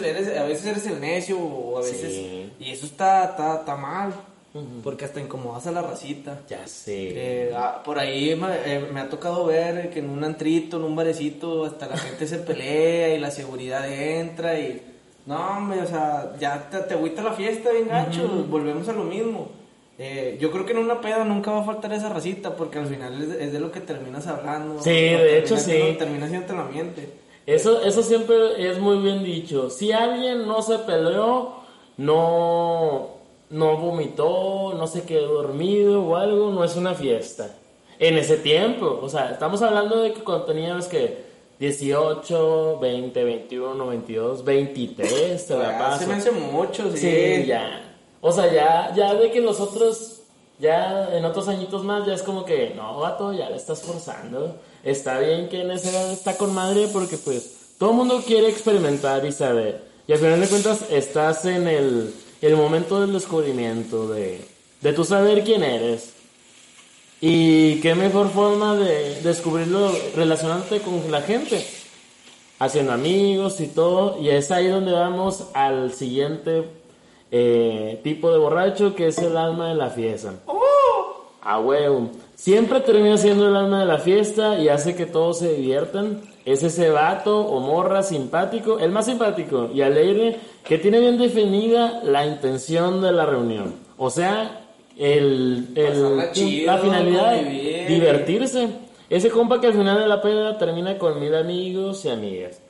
eres- a veces eres el necio o a veces... Sí. Y eso está, está, está mal. Porque hasta incomodas a la racita. Ya sé. Eh, ah, por ahí me, eh, me ha tocado ver que en un antrito, en un barecito, hasta la gente se pelea y la seguridad entra y... No, hombre, o sea, ya te, te agüita la fiesta bien gacho, volvemos a lo mismo. Eh, yo creo que en una peda nunca va a faltar esa racita, porque al final es de, es de lo que terminas hablando. Sí, de hecho, sí. Termina siendo el ambiente. Eso, eso siempre es muy bien dicho. Si alguien no se peleó, no, no vomitó, no se quedó dormido o algo, no es una fiesta. En ese tiempo, o sea, estamos hablando de que cuando tenías que 18, 20, 21, 22, 23, te la paso. se me hace mucho, sí. Sí, ya. O sea, ya, ya de que los otros, ya en otros añitos más, ya es como que, no, vato, ya le estás forzando. Está bien que en esa edad está con madre porque pues todo el mundo quiere experimentar y saber. Y al final de cuentas estás en el, el momento del descubrimiento, de, de tú saber quién eres. Y qué mejor forma de descubrirlo relacionándote con la gente haciendo amigos y todo. Y es ahí donde vamos al siguiente eh, tipo de borracho, que es el alma de la fiesta. A huevo. Siempre termina siendo el alma de la fiesta y hace que todos se diviertan. Es ese vato o morra simpático, el más simpático y alegre, que tiene bien definida la intención de la reunión. O sea, el, el- chido, la finalidad, convivir. divertirse. Ese compa que al final de la peda termina con mil amigos y amigas.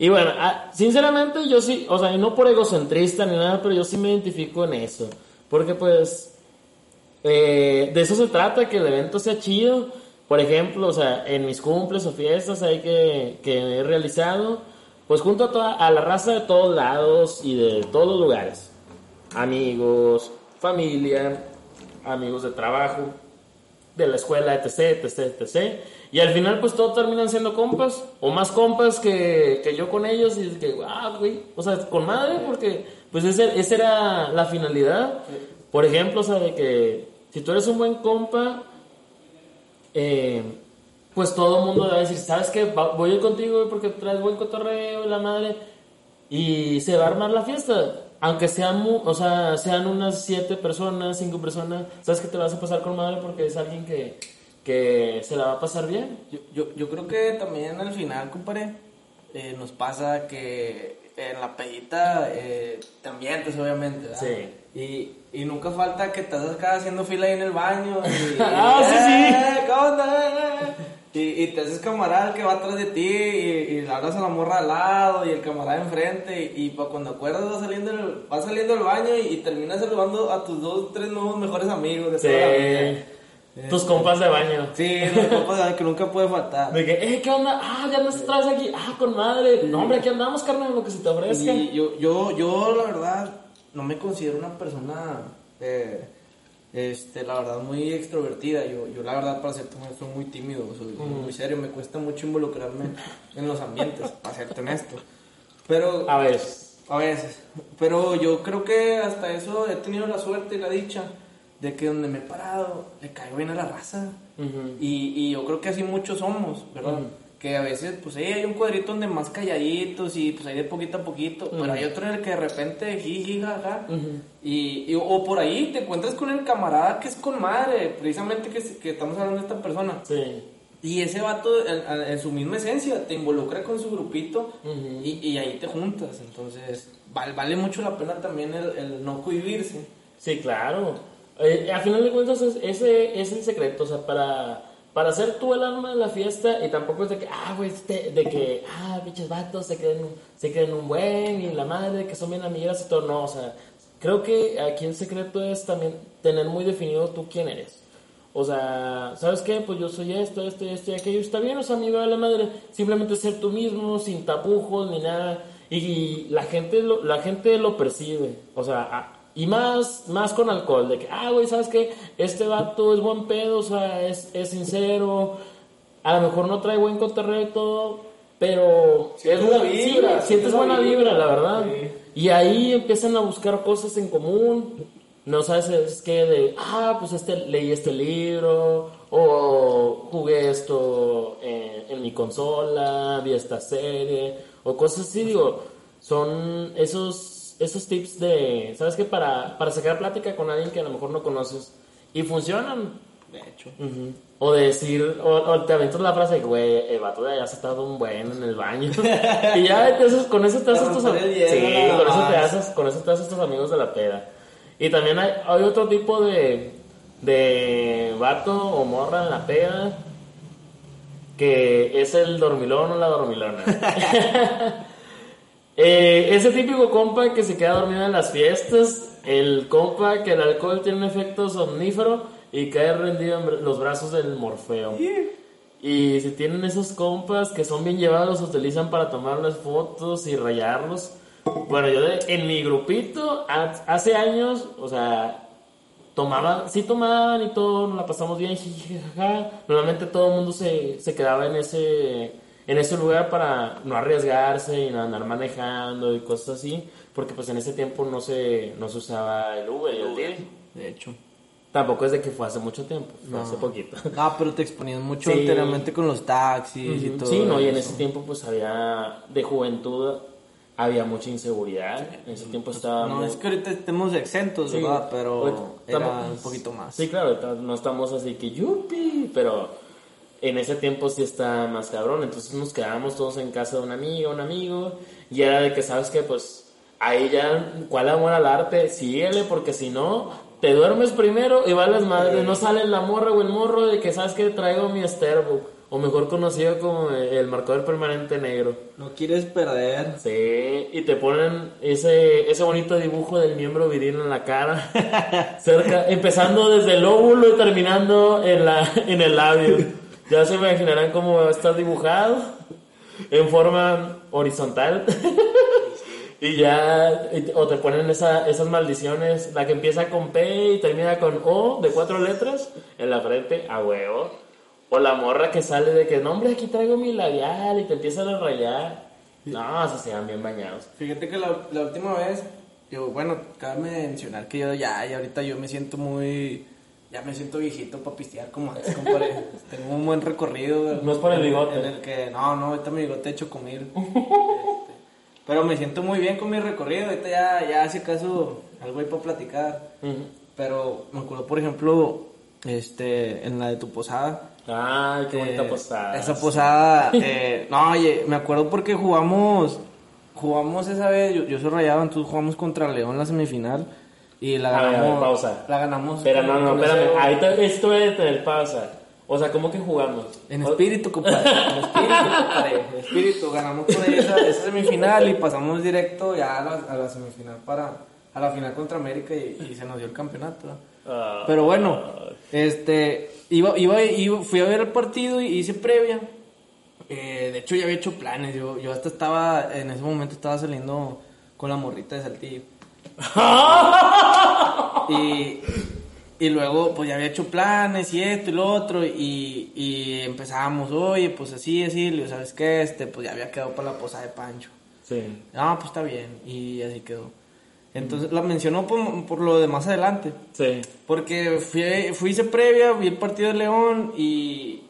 Y bueno, ah, sinceramente yo sí, o sea, y no por egocentrista ni nada, pero yo sí me identifico en eso. Porque pues, eh, de eso se trata, que el evento sea chido. Por ejemplo, o sea, en mis cumples o fiestas ahí que, que he realizado, pues junto a, toda, a la raza de todos lados y de todos los lugares. Amigos, familia, amigos de trabajo, de la escuela, etc, etc, etc. Y al final, pues todos terminan siendo compas, o más compas que, que yo con ellos, y es que, ah, güey, o sea, con madre, porque, pues ese, esa era la finalidad. Por ejemplo, o sea, de que si tú eres un buen compa, eh, pues todo el mundo va a decir, ¿sabes qué? Voy a ir contigo porque traes buen cotorreo y la madre. Y se va a armar la fiesta. Aunque sean, o sea, sean unas siete personas, cinco personas, sabes que te vas a pasar con madre porque es alguien que, que se la va a pasar bien. Yo, yo, yo creo que también al final, compadre, eh, nos pasa que en la pedita eh, te ambientes, obviamente. ¿verdad? Sí. Y, y nunca falta que estás acá haciendo fila ahí en el baño. Y, Ah, sí, sí. "Eh, ¿Qué onda? Y, y te haces camarada el que va atrás de ti y, y le a la morra al lado y el camarada enfrente y, para cuando acuerdas vas saliendo, del- vas saliendo del baño y, y terminas saludando a tus dos, tres nuevos mejores amigos de Sí. toda la vida. Tus compas de baño. Sí, los compas que nunca puede faltar. De que, eh, ¿qué onda? Ah, ya no estás aquí. Ah, con madre. No, hombre, aquí andamos, carnal, lo que se te ofrezca. Y yo, yo, yo, la verdad, no me considero una persona, eh, este, la verdad, muy extrovertida. Yo, yo la verdad, para serte honesto, soy muy tímido, soy muy serio. Me cuesta mucho involucrarme en los ambientes, para serte honesto. Pero, A ver. a veces. Pero yo creo que hasta eso he tenido la suerte y la dicha de que donde me he parado, le caigo bien a la raza. Ujú. Y, y yo creo que así muchos somos, ¿verdad? Que a veces, pues sí, hay un cuadrito donde más calladitos y pues hay de poquito a poquito, pero hay otro en el que de repente jiji, jaja. y, y- o por ahí te encuentras con el camarada que es con madre, precisamente que, que estamos hablando de esta persona. Sí. Y ese vato, en, en su misma esencia, te involucra con su grupito Ujú. y, y ahí te juntas. Entonces, val- vale mucho la pena también el, el no cohibirse. Sí, claro. Eh, a final de cuentas, es- ese es el secreto. O sea, para, para ser tú el alma de la fiesta, y tampoco es de que, ah, güey, este- de que, ah, bichos vatos se creen, se creen un buen, y la madre, que son bien amigas y todo. No, o sea, creo que aquí el secreto es también tener muy definido tú quién eres. O sea, ¿sabes qué? Pues yo soy esto, esto, esto y aquello. Está bien, o sea, a mí me vale madre. Simplemente ser tú mismo, sin tapujos ni nada. Y la gente lo, la gente lo percibe. O sea, a- y más, más con alcohol. De que, ah, güey, ¿sabes qué? Este vato es buen pedo, o sea, es, es sincero. A lo mejor no trae buen cotorreo y todo, pero... Sientes es muy- vibra, sí, sientes buena vibra. vibra, la verdad. Sí. Y ahí empiezan a buscar cosas en común. No sabes, es que de, ah, pues este, leí este libro, o jugué esto en, en mi consola, vi esta serie, o cosas así, digo, son esos, esos tips de, ¿sabes qué? Para, para sacar plática con alguien que a lo mejor no conoces, y funcionan. De hecho. O decir, o, o te aventas la frase güey, el vato de allá se ha estado un buen en el baño. y ya, entonces, con eso te haces tus amigos. Sí, con eso te haces, con eso te haces tus amigos de la peda. Y también hay, hay otro tipo de, de vato o morra en la peda que es el dormilón o la dormilona. Eh, ese típico compa que se queda dormido en las fiestas, el compa que el alcohol tiene un efecto somnífero y cae rendido en los brazos del Morfeo. Y si tienen esos compas que son bien llevados, los utilizan para tomarles fotos y rayarlos. Bueno, yo de- en mi grupito, ha- hace años, o sea, tomaban, sí tomaban y todo, nos la pasamos bien, jajaja. Normalmente todo el mundo se, se quedaba en ese, en ese lugar para no arriesgarse y no andar manejando y cosas así, porque pues en ese tiempo no se, no se usaba el Uber y el Didi. De hecho. Tampoco es de que fue hace mucho tiempo, fue hace poquito. Ah, pero te exponías mucho Sí. anteriormente con los taxis y todo. Sí, no, y en eso. ese tiempo pues había, de juventud, había mucha inseguridad. En ese tiempo estaba... No, muy- es que ahorita estemos exentos, Sí, ¿verdad? Pero ahorita era estamos- un poquito más. Sí, claro, no estamos así que yupi, pero en ese tiempo sí está más cabrón. Entonces nos quedábamos todos en casa de un amigo, un amigo, y era de que, ¿sabes qué? Pues ahí ya, ¿cuál amor al arte? Síguele, porque si no, te duermes primero y vales madre. No sale la morra o el morro de que, ¿sabes qué? Traigo mi Starbucks, o mejor conocido como el marcador permanente negro. No quieres perder. Sí, y te ponen ese, ese bonito dibujo del miembro viril en la cara, cerca, empezando desde el óvulo y terminando en, la, en el labio. Ya se imaginarán cómo está dibujado en forma horizontal. y ya, o te ponen esa, esas maldiciones, la que empieza con P y termina con O de cuatro letras en la frente, a huevo. O la morra que sale de que, no, hombre, aquí traigo mi labial y te empiezan a rayar. No, se sean bien bañados. Fíjate que la, la última vez, yo, bueno, cabe mencionar que yo ya, y ahorita yo me siento muy, ya me siento viejito para pistear como antes, compadre. Tengo un buen recorrido. No es por el bigote. En el que, no, no, ahorita mi bigote hecho comir. pero me siento muy bien con mi recorrido, ahorita ya, ya hace caso algo hay para platicar. Pero me acuerdo, por ejemplo, este, en la de tu posada. Ay, qué bonita Eh, postada. Esa posada, eh, no, oye, me acuerdo porque jugamos, jugamos esa vez, yo, yo soy rayado, entonces jugamos contra León la semifinal y la A ver, a ver, ganamos. pausa. La ganamos. Espera, no, no, espérame. Ahí esto debe tener pausa. O sea, ¿cómo que jugamos? En espíritu, compadre. En espíritu, compadre. En espíritu. Ganamos esa, esa semifinal y pasamos directo ya a la, a la semifinal para, a la final contra América y, y se nos dio el campeonato. Ah, Pero bueno, este, iba, iba, iba- fui a ver el partido y hice previa. Eh, de hecho, ya había hecho planes. Yo, yo hasta estaba, en ese momento estaba saliendo con la morrita de Saltillo. y, y luego, pues ya había hecho planes y esto y lo otro. Y, y empezábamos, oye, pues así, así. Le digo, ¿sabes qué? Este, pues ya había quedado para la posada de Pancho. Sí. Ah, pues está bien. Y así quedó. Entonces la mencionó por, por lo de más adelante. Sí. Porque fui, fui hice previa, vi el partido de León y,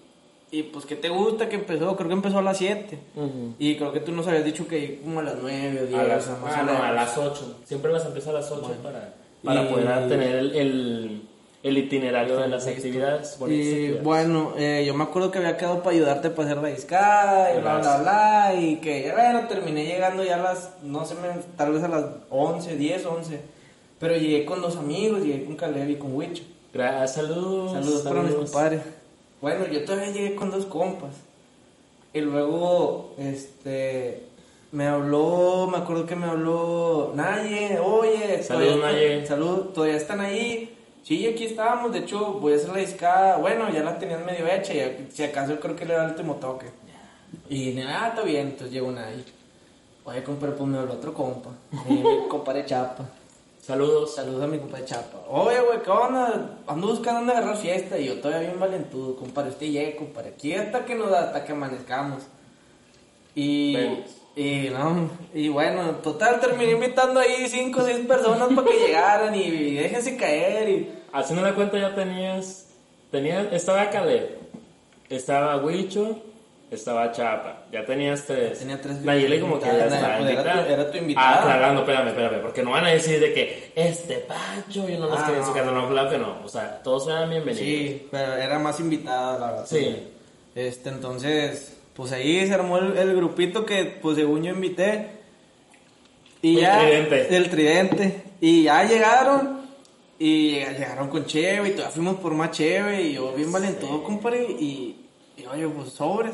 y pues ¿qué te gusta que empezó? Creo que empezó a las 7. Ujú. Y creo que tú nos habías dicho que como a las 9 o 10. A las, o más ah, o no, a las 8. Siempre las empieza a las 8 para, para Y- poder tener el, el, el itinerario de las actividades. Y actividades. bueno, eh, yo me acuerdo que había quedado para ayudarte para hacer la discada y bla, bla, bla. Y que ya bueno, terminé llegando ya a las, no sé, me- tal vez a las 11, 10, 11. Pero llegué con dos amigos, llegué con Caleb y con Wicho. Gracias, saludos. Saludos para mis compadres. Bueno, yo todavía llegué con dos compas. Y luego, este, me habló, me acuerdo que me habló Naye, oye. Saludos, todavía- Naye. Saludos, todavía están ahí. Sí, aquí estábamos, de hecho, voy a hacer la discada. Bueno, ya la tenían medio hecha, y si acaso creo que le da el último toque. Y ah, está bien, entonces llegó Naye. Oye, compadre, pues me habló otro compa. Mi compadre Chapa. Saludos. Saludos a mi compadre Chapa. Oye, güey, ¿qué onda? Ando buscando dónde agarrar fiesta y yo todavía bien valentudo, compadre. Usted llegue, compadre. Aquí hasta que nos hasta que amanezcamos. Y, Vemos. y, no, y bueno, total, terminé invitando ahí cinco o seis personas para que llegaran y, y déjense caer. Y, Haciendo la cuenta ya tenías, tenías, estaba Caleb, estaba Huicho, estaba Chapa, ya tenías tres. Tenía tres Nayeli como que ya está pues era tu- invitada. era tu invitada. Ah, claro, no, espérame, espérame, porque no van a decir de que este Pancho, yo no los Ah, en su no. casa, no, claro que no, o sea, todos eran bienvenidos. sí, pero era más invitada, la verdad. Sí. Este, entonces, pues ahí se armó el, el grupito que, pues según yo invité. Y El ya, tridente. El tridente. Y ya llegaron. Y llegaron con Cheve y todavía fuimos por más Cheve y yo bien valentón, compadre. Y, y oye, pues sobres.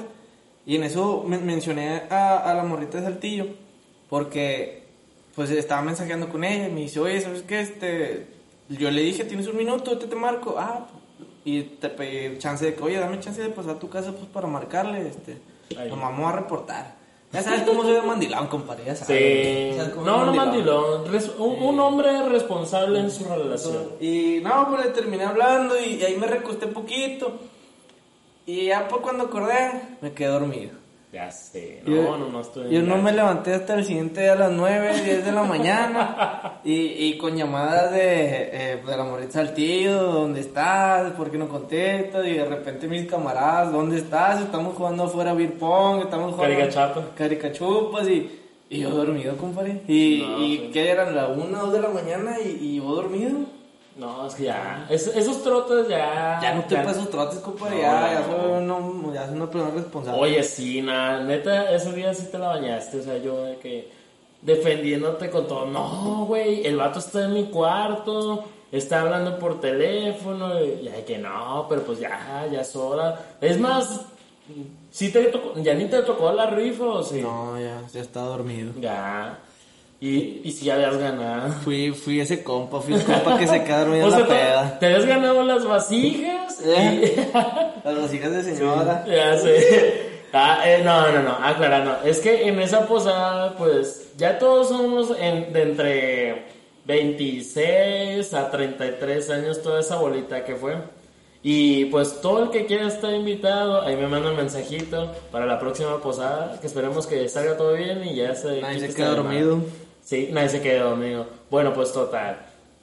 Y en eso me- mencioné a, a la morrita de Saltillo porque pues estaba mensajeando con ella y me dice, oye, ¿sabes qué? Este, yo le dije, ¿tienes un minuto? Te te marco. Ah, y te pedí chance de que, oye, dame chance de pasar a tu casa pues para marcarle, este, nos vamos a reportar. Ya sabes cómo soy de mandilón, compadre, ya sabes. Sí. Sabes No, no mandilón. Un, un hombre responsable en su relación. Y no, pues le terminé hablando y, ahí me recosté poquito. Y ya por cuando acordé, me quedé dormido. Ya sé. Yo- No, no, no estoy. Yo no me levanté hasta el siguiente día a las 9, 10 de la mañana. y, y con llamadas de, eh, de la morrita Saltillo, ¿dónde estás? ¿Por qué no contestas? Y de repente mis camaradas, ¿dónde estás? Estamos jugando afuera beer pong, estamos jugando... Caricachapa. Caricachupas y, y yo dormido, compadre. Y, No, y sí. ¿qué eran? La 1 2 de la mañana y, y yo dormido. No, es que ya. es- esos trotes ya. Ya no te pases trotes, compadre. No, ya, ya no. soy uno- ya soy una persona responsable. Oye, sí, nada, neta, ese día sí te la bañaste, o sea, yo de que defendiéndote con todo, no, güey, el vato está en mi cuarto, está hablando por teléfono, y ya de que no, pero pues ya, ya es hora. Es más, sí te tocó, ya ni te tocó la rifa, o sí. No, ya, ya estaba dormido. Ya. Y, y si ya habías ganado. Fui, fui ese compa, fui el compa que se queda dormido en la te, peda. te habías ganado las vasijas. ¿Eh? Las hijas de señora. Ya sé. Ah, eh, no, no, no, aclarando. Es que en esa posada, pues, ya todos somos en- de entre 26 a 33 años, toda esa bolita que fue. Y pues todo el que quiera estar invitado, ahí me manda un mensajito para la próxima posada, que esperemos que salga todo bien y ya se... Nadie se queda dormido. Sí, nadie se quedó dormido. Bueno, pues total.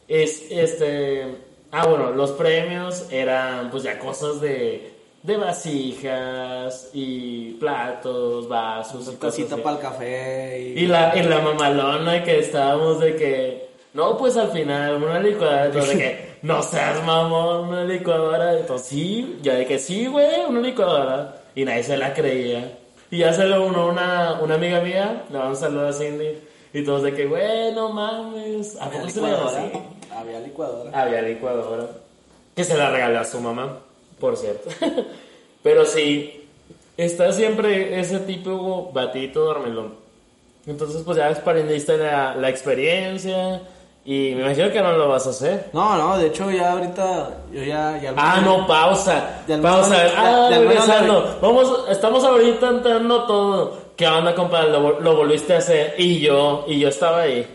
Es este. Ah, bueno, los premios eran pues ya cosas de, de vasijas y platos, vasos y Una tacita así. para el café. Y... Y la, en la mamalona que estábamos de que. No, pues al final, una licuadora. Entonces, de que, no seas mamón, una licuadora. Entonces, sí, ya de que sí, güey, una licuadora. Y nadie se la creía. Y ya se lo uno una, una amiga mía, le vamos a saludar a Cindy. Y todos de que, güey, no mames. ¿A Había poco se así? Había licuadora. Había licuadora. Que se la regaló a su mamá, por cierto. Pero sí, está siempre ese tipo batito dormilón. Entonces, pues ya experienciste la, la experiencia. Y me imagino que no lo vas a hacer. No, no, de hecho ya ahorita, yo ya... ya Ah, no, pausa. Pausa. ah, regresando. Vamos, estamos ahorita entrando todo. ¿Qué onda, compadre? Lo, lo volviste a hacer. Y yo, y yo estaba ahí.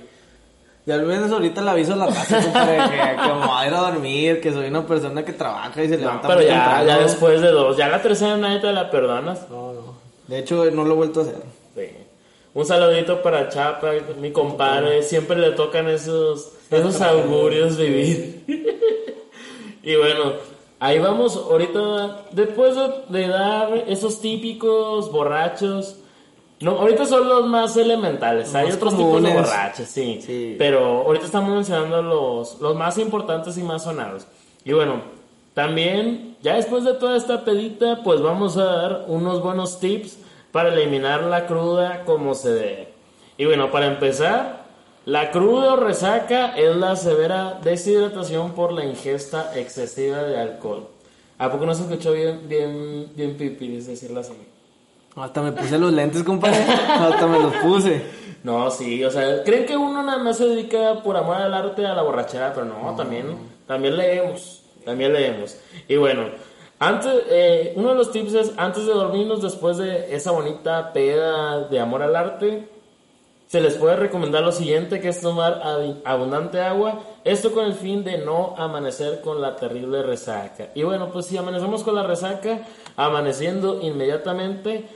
Y al menos ahorita le aviso a la raza, compadre, que, voy a ir a dormir, que soy una persona que trabaja y se No, levanta pero muy ya, temprano. ya después de dos. Ya la tercera nadie te la perdonas. No, no. De hecho, no lo he vuelto a hacer. Sí. Un saludito para Chapa, mi compadre. Siempre le tocan esos, esos augurios vivir. y bueno, ahí vamos ahorita. Después de, de dar esos típicos borrachos. No, ahorita son los más elementales. Hay más otros tipos comunes. de borrachos, sí. Sí. Pero ahorita estamos mencionando los, los más importantes y más sonados. Y bueno, también, ya después de toda esta pedita, pues vamos a dar unos buenos tips para eliminar la cruda como se debe. Y bueno, para empezar, la cruda o resaca es la severa deshidratación por la ingesta excesiva de alcohol. ¿A poco no se escuchó bien, bien, bien pipiris decirlo así? Hasta me puse los lentes, compadre. Hasta me los puse. No, sí, o sea, creen que uno nada más se dedica por amor al arte a la borrachera, pero no, también, también leemos, también leemos. Y bueno, antes, eh, uno de los tips es antes de dormirnos, después de esa bonita peda de amor al arte, se les puede recomendar lo siguiente, que es tomar ab- abundante agua, esto con el fin de no amanecer con la terrible resaca. Y bueno, pues si amanecemos con la resaca, amaneciendo inmediatamente,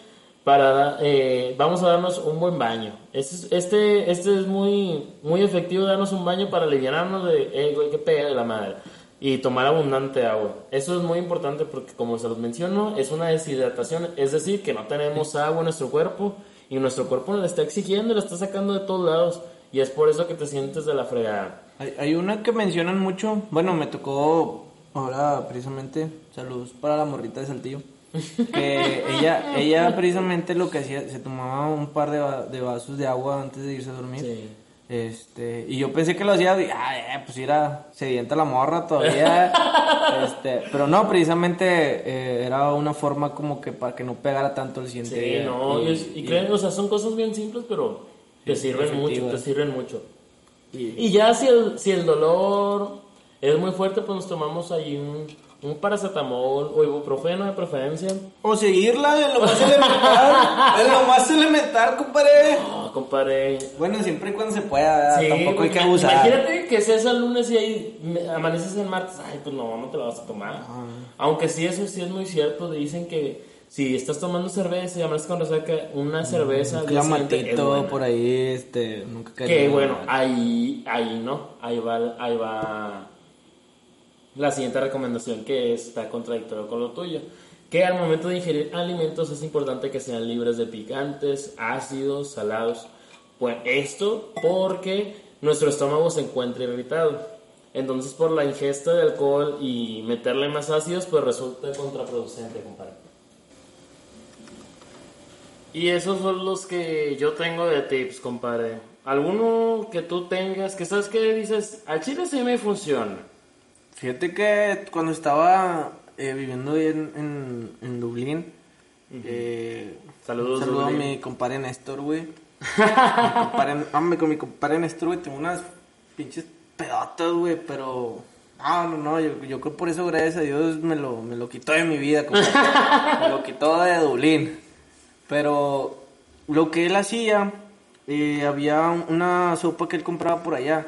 para eh, vamos a darnos un buen baño. Este, es- este, este es muy, muy efectivo, darnos un baño para aliviarnos de, eh, güey, qué pedo de la madre. Y tomar abundante agua. Eso es muy importante porque, como se los menciono, es una deshidratación. Es decir, que no tenemos agua en nuestro cuerpo y nuestro cuerpo nos está exigiendo, la está sacando de todos lados. Y es por eso que te sientes de la fregada. Hay, hay una que mencionan mucho. Bueno, me tocó ahora precisamente. Saludos para la morrita de Saltillo. Que ella, ella precisamente lo que hacía, se tomaba un par de, de vasos de agua antes de irse a dormir. Sí. Este, y yo pensé que lo hacía, y, ah, pues era sedienta la morra todavía. este, pero no, precisamente eh, era una forma como que para que no pegara tanto el siguiente Sí, día. no, y, es- y creen, o sea, son cosas bien simples, pero te Sí, sirven mucho, te sirven mucho. y- Y ya si el, si el dolor es muy fuerte, pues nos tomamos ahí un, un paracetamol o ibuprofeno de preferencia. O seguirla en lo más elemental. en lo más elemental, compadre. No, compadre. Bueno, siempre y cuando se pueda, tampoco hay que abusar. Imagínate que seas el lunes y ahí amaneces el martes. Ay, pues no, no te lo vas a tomar. Aunque sí, eso sí es muy cierto. Dicen que si estás tomando cerveza y amaneces con resaca, una cerveza al Un es por ahí, este, nunca Que bueno, ahí, ahí no, ahí va, ahí va la siguiente recomendación que está contradictorio con lo tuyo. Que al momento de ingerir alimentos es importante que sean libres de picantes, ácidos, salados. Pues esto porque nuestro estómago se encuentra irritado. Entonces por la ingesta de alcohol y meterle más ácidos pues resulta contraproducente, compadre. Y esos son los que yo tengo de tips, compadre. ¿Alguno que tú tengas que sabes que dices, al chile sí me funciona? Fíjate que cuando estaba eh, viviendo en, en, en Dublín, eh, Saludos, un saludo Dublín. a mi compadre Néstor, güey. Hombre, con mi compadre Néstor, güey, tengo unas pinches pedotas, güey, pero... No, no, no, yo, yo creo por eso, gracias a Dios, me lo, me lo quitó de mi vida, me lo quitó de Dublín. Pero lo que él hacía, eh, había un- una sopa que él compraba por allá.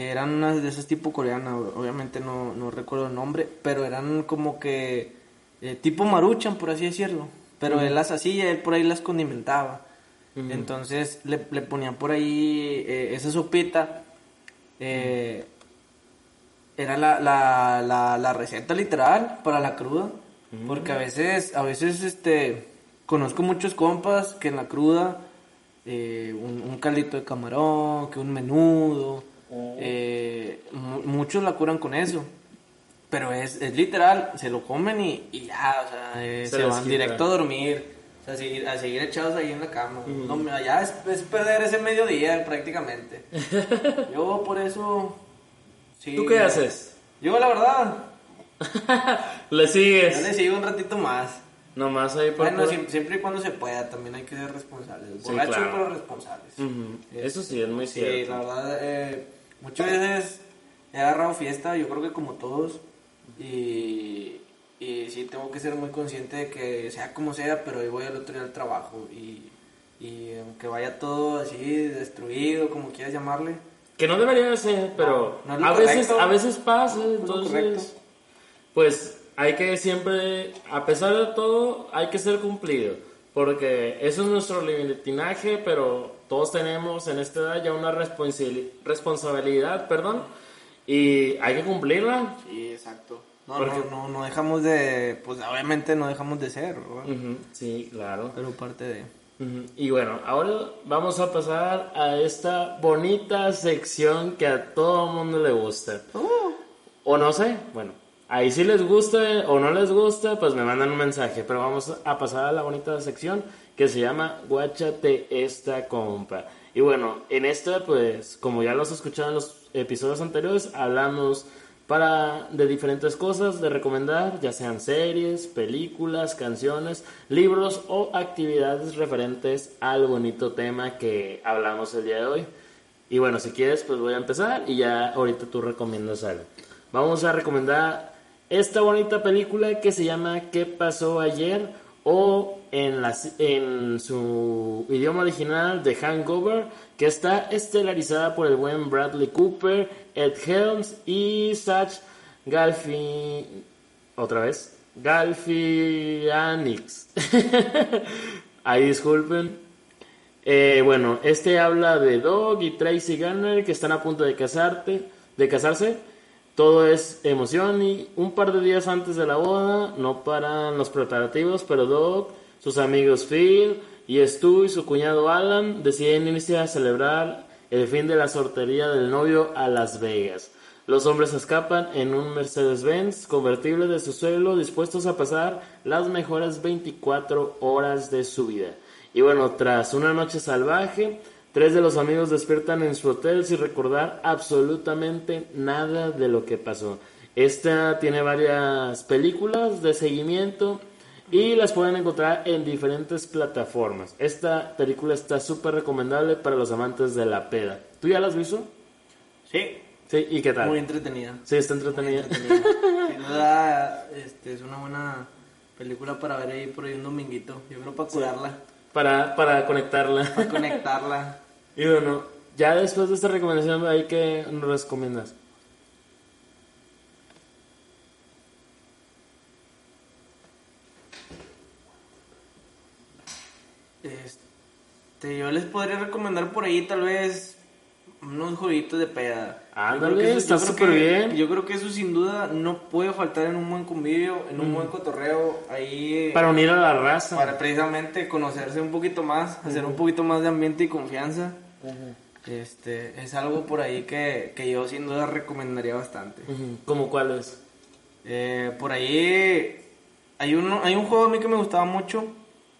Eran unas de esas tipo coreanas, obviamente no, no recuerdo el nombre, pero eran como que eh, tipo maruchan, por así decirlo. Pero él las hacía, él por ahí las condimentaba. Entonces le, le ponían por ahí eh, esa sopita. eh, era la, la, la, la receta literal para la cruda. Porque a veces, a veces, este, conozco muchos compas que en la cruda, un, un caldito de camarón, que un menudo, eh, mu- muchos la curan con eso. Pero es, es literal, se lo comen y, y ya, o sea, eh, Se se, van quita. directo a dormir. O sea, seguir- a seguir echados ahí en la cama. No, mira, ya es, es perder ese mediodía prácticamente. Yo por eso... Sí, ¿Tú qué haces? Yo la verdad, ¿Le yo sigues? le sigo un ratito más. Nomás ahí por... Bueno, por- siem- siempre y cuando se pueda, también hay que ser responsables. Sí, Borrachos, claro. pero responsables. Ujú, Eso sí, es muy Sí, cierto. la verdad, eh, muchas veces he agarrado fiesta, yo creo que como todos, y, y sí tengo que ser muy consciente de que sea como sea, pero hoy voy al otro día al trabajo, y, y aunque vaya todo así destruido, como quieras llamarle, Que no debería de ser, pero No, a veces a veces pasa, entonces pues hay que siempre a pesar de todo hay que ser cumplido, porque eso es nuestro libertinaje, pero todos tenemos en esta edad ya una responsabili- responsabilidad, perdón, y hay que cumplirla. sí, exacto. No, no, no, no dejamos de, pues obviamente no dejamos de ser. Ujú, Sí, claro. pero parte de... Y bueno, ahora vamos a pasar a esta bonita sección que a todo mundo le gusta. O no sé, bueno, ahí si les gusta o no les gusta, pues me mandan un mensaje. Pero vamos a pasar a la bonita sección que se llama Guáchate esta compa. Y bueno, en esta, pues, como ya los escucharon en los episodios anteriores, hablamos para de diferentes cosas de recomendar, ya sean series, películas, canciones, libros o actividades referentes al bonito tema que hablamos el día de hoy. Y bueno, si quieres, pues voy a empezar y ya ahorita tú recomiendas algo. Vamos a recomendar esta bonita película que se llama ¿Qué pasó ayer? o en, la, en su idioma original de Hangover, que está estelarizada por el buen Bradley Cooper, Ed Helms y Sach Galfi... Otra vez. Galfianix. Ahí disculpen. Eh, bueno, este habla de Dog y Tracy Gunner que están a punto de casarte, de casarse. Todo es emoción y un par de días antes de la boda no paran los preparativos, pero Dog, sus amigos Phil y Stu y su cuñado Alan deciden irse a celebrar el fin de la sortería del novio a Las Vegas. Los hombres escapan en un Mercedes-Benz convertible de su suelo dispuestos a pasar las mejores 24 horas de su vida. Y bueno, tras una noche salvaje, Tres de los amigos despiertan en su hotel sin recordar absolutamente nada de lo que pasó. Esta tiene varias películas de seguimiento y las pueden encontrar en diferentes plataformas. Esta película está súper recomendable para los amantes de la peda. ¿Tú ya la has visto? Sí. Sí, ¿y qué tal? Muy entretenida. Sí, está entretenida. Sin duda, este, es una buena película para ver ahí por ahí un dominguito. Yo creo para curarla, Para, para conectarla. para conectarla. Y bueno, ya después de esta recomendación, ¿ahí qué nos recomiendas? Este, yo les podría recomendar por ahí tal vez unos jueguitos de peda. Ándale, creo que eso- está súper bien. Yo creo que eso sin duda no puede faltar en un buen convivio, en un buen cotorreo, ahí Para unir a la raza. para precisamente conocerse un poquito más, hacer un poquito más de ambiente y confianza. Este, es algo por ahí que, que yo sin duda recomendaría bastante. ¿Cómo cuál es? Eh, por ahí hay, uno, hay un juego a mí que me gustaba mucho,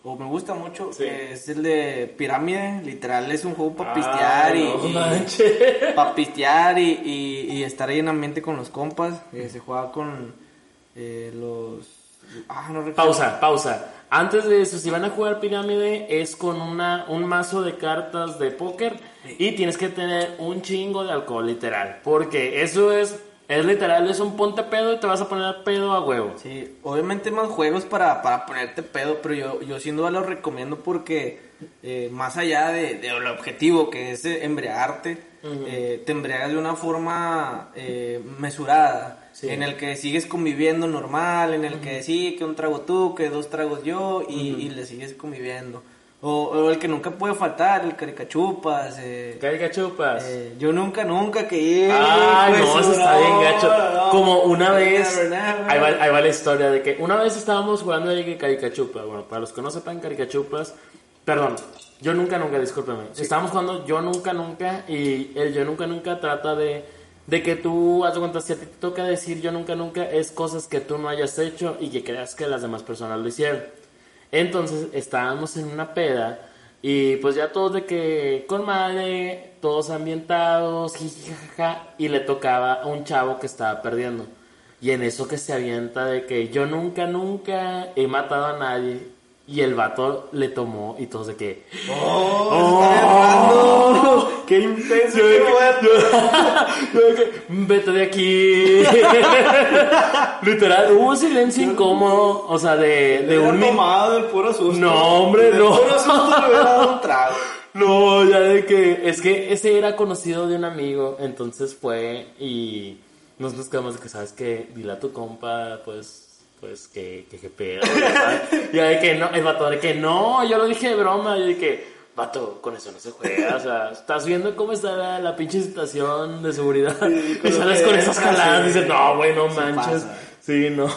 o me gusta mucho, Sí. que es el de Pirámide. Literal, es un juego para pistear Ah, y, no pa' pistear y, y- y estar ahí en ambiente con los compas. Eh, se juega con eh, los... Ah, no recuerdo. Pausa, pausa. Antes de eso, si van a jugar pirámide, es con una, un mazo de cartas de póker y tienes que tener un chingo de alcohol, literal. Porque eso es, es literal, es un ponte pedo y te vas a poner pedo a huevo. Sí, obviamente más juegos para, para ponerte pedo, pero yo, yo sin duda lo recomiendo porque eh, más allá de, del objetivo que es eh, embriagarte, eh, te embriagas de una forma eh, mesurada, Sí. en el que sigues conviviendo normal, en el que sí, que un trago tú, que dos tragos yo, y, y le sigues conviviendo. O, o el que nunca puede faltar, el caricachupas. Eh, Caricachupas. eh, yo nunca, nunca que Ay, pues, no, eso está bien gacho. no, Como una vez, ahí va, ahí va la historia de que una vez estábamos jugando de caricachupas. Bueno, para los que no sepan caricachupas, perdón, yo nunca, nunca, discúlpeme. Estábamos jugando yo nunca, nunca y el yo nunca, nunca trata de, de que tú, haz cuenta, si a ti te toca decir yo nunca, nunca, es cosas que tú no hayas hecho y que creas que las demás personas lo hicieron. Entonces estábamos en una peda y pues ya todos de que con madre, todos ambientados, jiji, jajaja, y le tocaba a un chavo que estaba perdiendo. Y en eso que se avienta de que yo nunca, nunca he matado a nadie. Y el vato le tomó y todos de que... ¡Oh! ¡Qué intenso! Yo de que, yo- yo de que, vete de aquí. Literal, hubo silencio incómodo, o sea, de, de un tomado del puro susto. No, hombre, no. puro susto le hubiera dado un trago. No, ya de que es que ese era conocido de un amigo, entonces fue y nos quedamos de que sabes que dile a tu compa, pues pues que que, que pedo. ya de que no, el vato de que no, yo lo dije de broma, y de que vato, con eso no se juega, o sea, estás viendo cómo está la, la pinche situación de seguridad Sí, y sales con es, esas jaladas y dices, no, güey, no manches. pasa. Sí, no.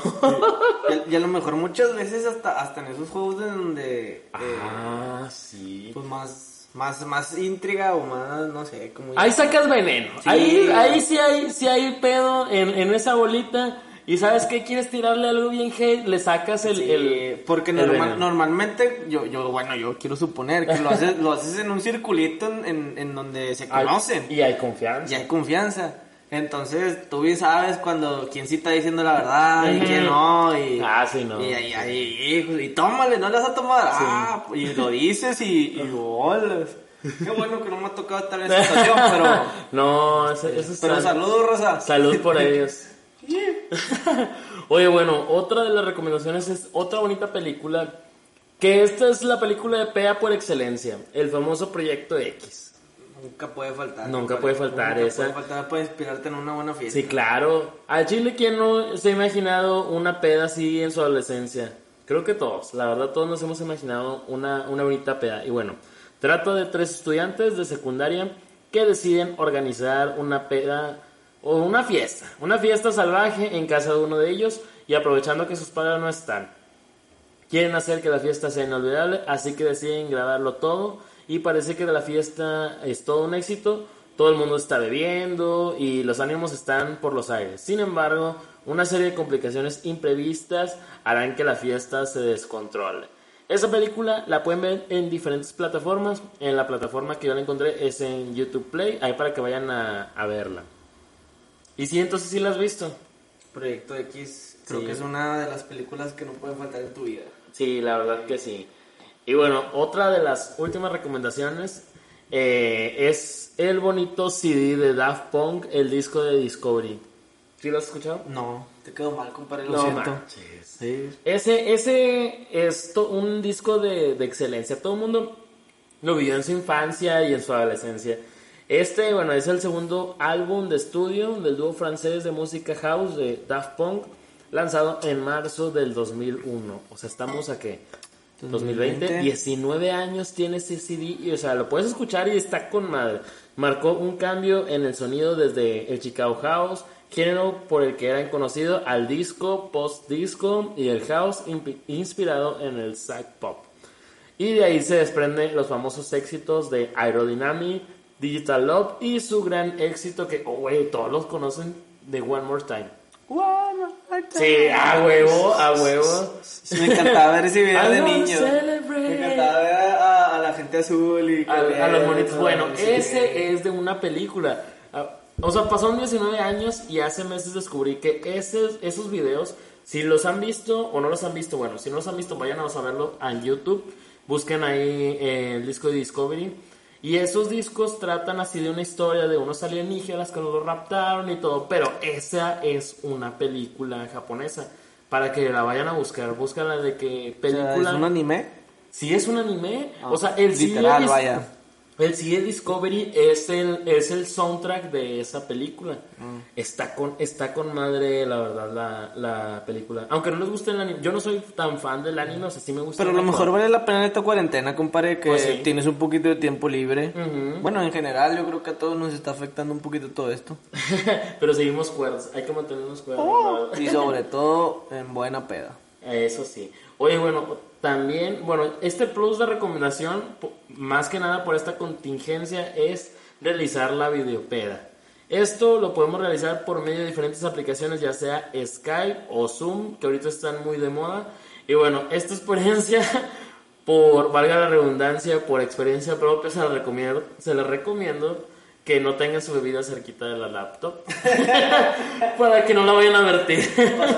Y, y a lo mejor muchas veces hasta, hasta en esos juegos de donde eh, ah, sí. pues más, más, más intriga o más, no sé, como Ahí sacas veneno. Sí. Ahí, ahí sí hay, sí hay pedo en, en esa bolita. Y sabes que quieres tirarle algo bien hate, le sacas el. Sí, el porque el normal- normalmente yo, yo, bueno, yo quiero suponer que lo haces, lo haces en un circulito en, en, en donde se Hay- conocen y hay confianza. y hay confianza. Entonces, tú bien sabes cuando quién sí está diciendo la verdad y quién no. Y, Ah, sí, no. Y, y, y, y- y tómale, no le vas a tomar. Ah, y lo dices y, y bolas. Qué bueno que no me ha tocado estar en esa situación, pero. No, eso, eso Pero saludos, Rosa. Salud por ellos. Oye, bueno, otra de las recomendaciones es otra bonita película. Que esta es la película de PEA por excelencia. El famoso Proyecto X. Nunca puede faltar. Nunca puede faltar Nunca esa. puede faltar para inspirarte en una buena fiesta. Sí, claro. Al Chile, ¿quién no se ha imaginado una peda así en su adolescencia? Creo que todos. La verdad, todos nos hemos imaginado una, una bonita peda. Y bueno, trata de tres estudiantes de secundaria que deciden organizar una peda o una fiesta. Una fiesta salvaje en casa de uno de ellos y aprovechando que sus padres no están. Quieren hacer que la fiesta sea inolvidable, así que deciden grabarlo todo y parece que la fiesta es todo un éxito. Todo el mundo está bebiendo y los ánimos están por los aires. Sin embargo, una serie de complicaciones imprevistas harán que la fiesta se descontrole. Esa película la pueden ver en diferentes plataformas. En la plataforma que yo la encontré es en YouTube Play. Ahí para que vayan a, a verla. Y sí, entonces sí la has visto. Proyecto X, creo Sí. que es una de las películas que no pueden faltar en tu vida. Sí, la verdad que sí. Y bueno, otra de las últimas recomendaciones eh, es el bonito CD de Daft Punk, el disco de Discovery. ¿Sí lo has escuchado? No, te quedó mal, compadre, lo No siento. Sí. Ese, ese es un disco de, de excelencia. Todo el mundo lo vivió en su infancia y en su adolescencia. Este, bueno, es el segundo álbum de estudio del dúo francés de música house de Daft Punk, lanzado en marzo del 2001. O sea, estamos a qué? 2020, 2020. 19 años tiene ese CD y, o sea, lo puedes escuchar y está con madre. Marcó un cambio en el sonido desde el Chicago House, género por el que era conocido, al disco, post-disco y el house inspirado en el psych pop. Y de ahí se desprenden los famosos éxitos de Aerodynamic, Digital Love y su gran éxito que, oh, güey, todos los conocen de One More Time. Sí, a huevo, a huevo. Sí, me encantaba ver ese video de niño. celebrate. Me encantaba ver a, a la gente azul y a, a los monitos. Bueno, Sí. ese es de una película. Ah, O sea, pasaron 19 años y hace meses descubrí que ese- esos videos, si los han visto o no los han visto, bueno, si no los han visto, vayan a verlo en YouTube. Busquen ahí eh, el disco de Discovery. Y esos discos tratan así de una historia de unos alienígenas que los raptaron y todo. Pero esa es una película japonesa. Para que la vayan a buscar, búscala de que O sea, película. ¿Es un anime? Si es un anime, Ah, o sea, el CD literal, vaya. El CD Discovery es el, es el soundtrack de esa película. Mm. Está con está con madre, la verdad, la, la película. Aunque no les guste el anime, yo no soy tan fan del anime, o sea, sí me gusta. Pero a lo mejor actual. vale la pena en esta cuarentena, compadre, que Pues sí. tienes un poquito de tiempo libre. Ujú. Bueno, en general yo creo que a todos nos está afectando un poquito todo esto. Pero seguimos cuerdos, hay que mantenernos cuerdos. Oh. ¿verdad? Y sobre todo en buena peda. Eso sí. Oye, bueno, también, bueno, este plus de recomendación, más que nada por esta contingencia, es realizar la videopeda. Esto lo podemos realizar por medio de diferentes aplicaciones, ya sea Skype o Zoom, que ahorita están muy de moda. Y bueno, esta experiencia, por, valga la redundancia, por experiencia propia, se la recomiendo, se la recomiendo que no tengan su bebida cerquita de la laptop para que no la vayan a vertir.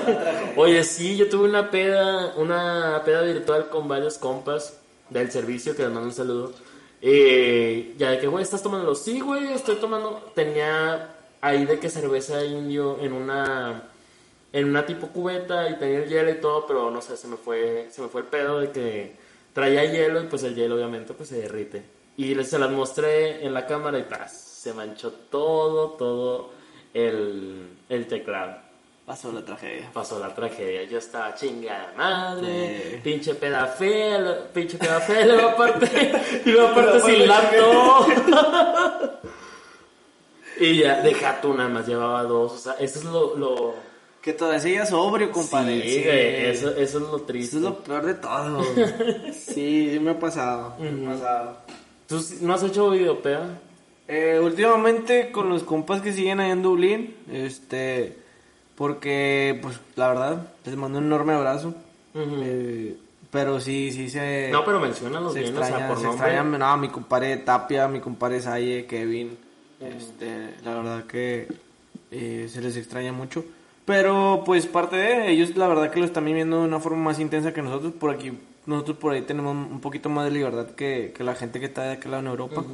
Oye, sí, yo tuve una peda, una peda virtual con varios compas del servicio que les mando un saludo. Eh, ya de que, güey, ¿estás tomando? Sí, güey, estoy tomando. Tenía ahí de que cerveza indio en una en una tipo cubeta y tenía el hielo y todo, pero no sé, se me fue se me fue el pedo de que traía hielo y pues el hielo obviamente pues se derrite. Y se las mostré en la cámara y ¡paz! Se manchó todo, todo el, el teclado. Pasó la tragedia. Pasó la tragedia, yo estaba chingada madre, Sí. pinche peda fea, lo- pinche peda fea, y luego aparte, y luego aparte sin laptop. y ya, deja tú nada más, llevaba dos, o sea, eso es lo, lo, Que todavía sigas sobrio, compadre. sí, güey, eso, eso es lo triste. Eso es lo peor de todo. sí, sí me ha pasado. Me ha pasado. ¿Tú sí- no has hecho videopeda? Eh, últimamente con los compas que siguen allá en Dublín, este, porque, pues, la verdad, les mando un enorme abrazo. Eh, pero sí, sí se... No, pero menciónalos se bien, o sea, por se nombre. extraña, no, mi compadre Tapia, mi compadre Saye, Kevin, este, la verdad que eh, se les extraña mucho. Pero pues parte de ellos, la verdad que lo están viviendo de una forma más intensa que nosotros. Por aquí, nosotros por ahí tenemos un poquito más de libertad que, que la gente que está de aquel lado en Europa.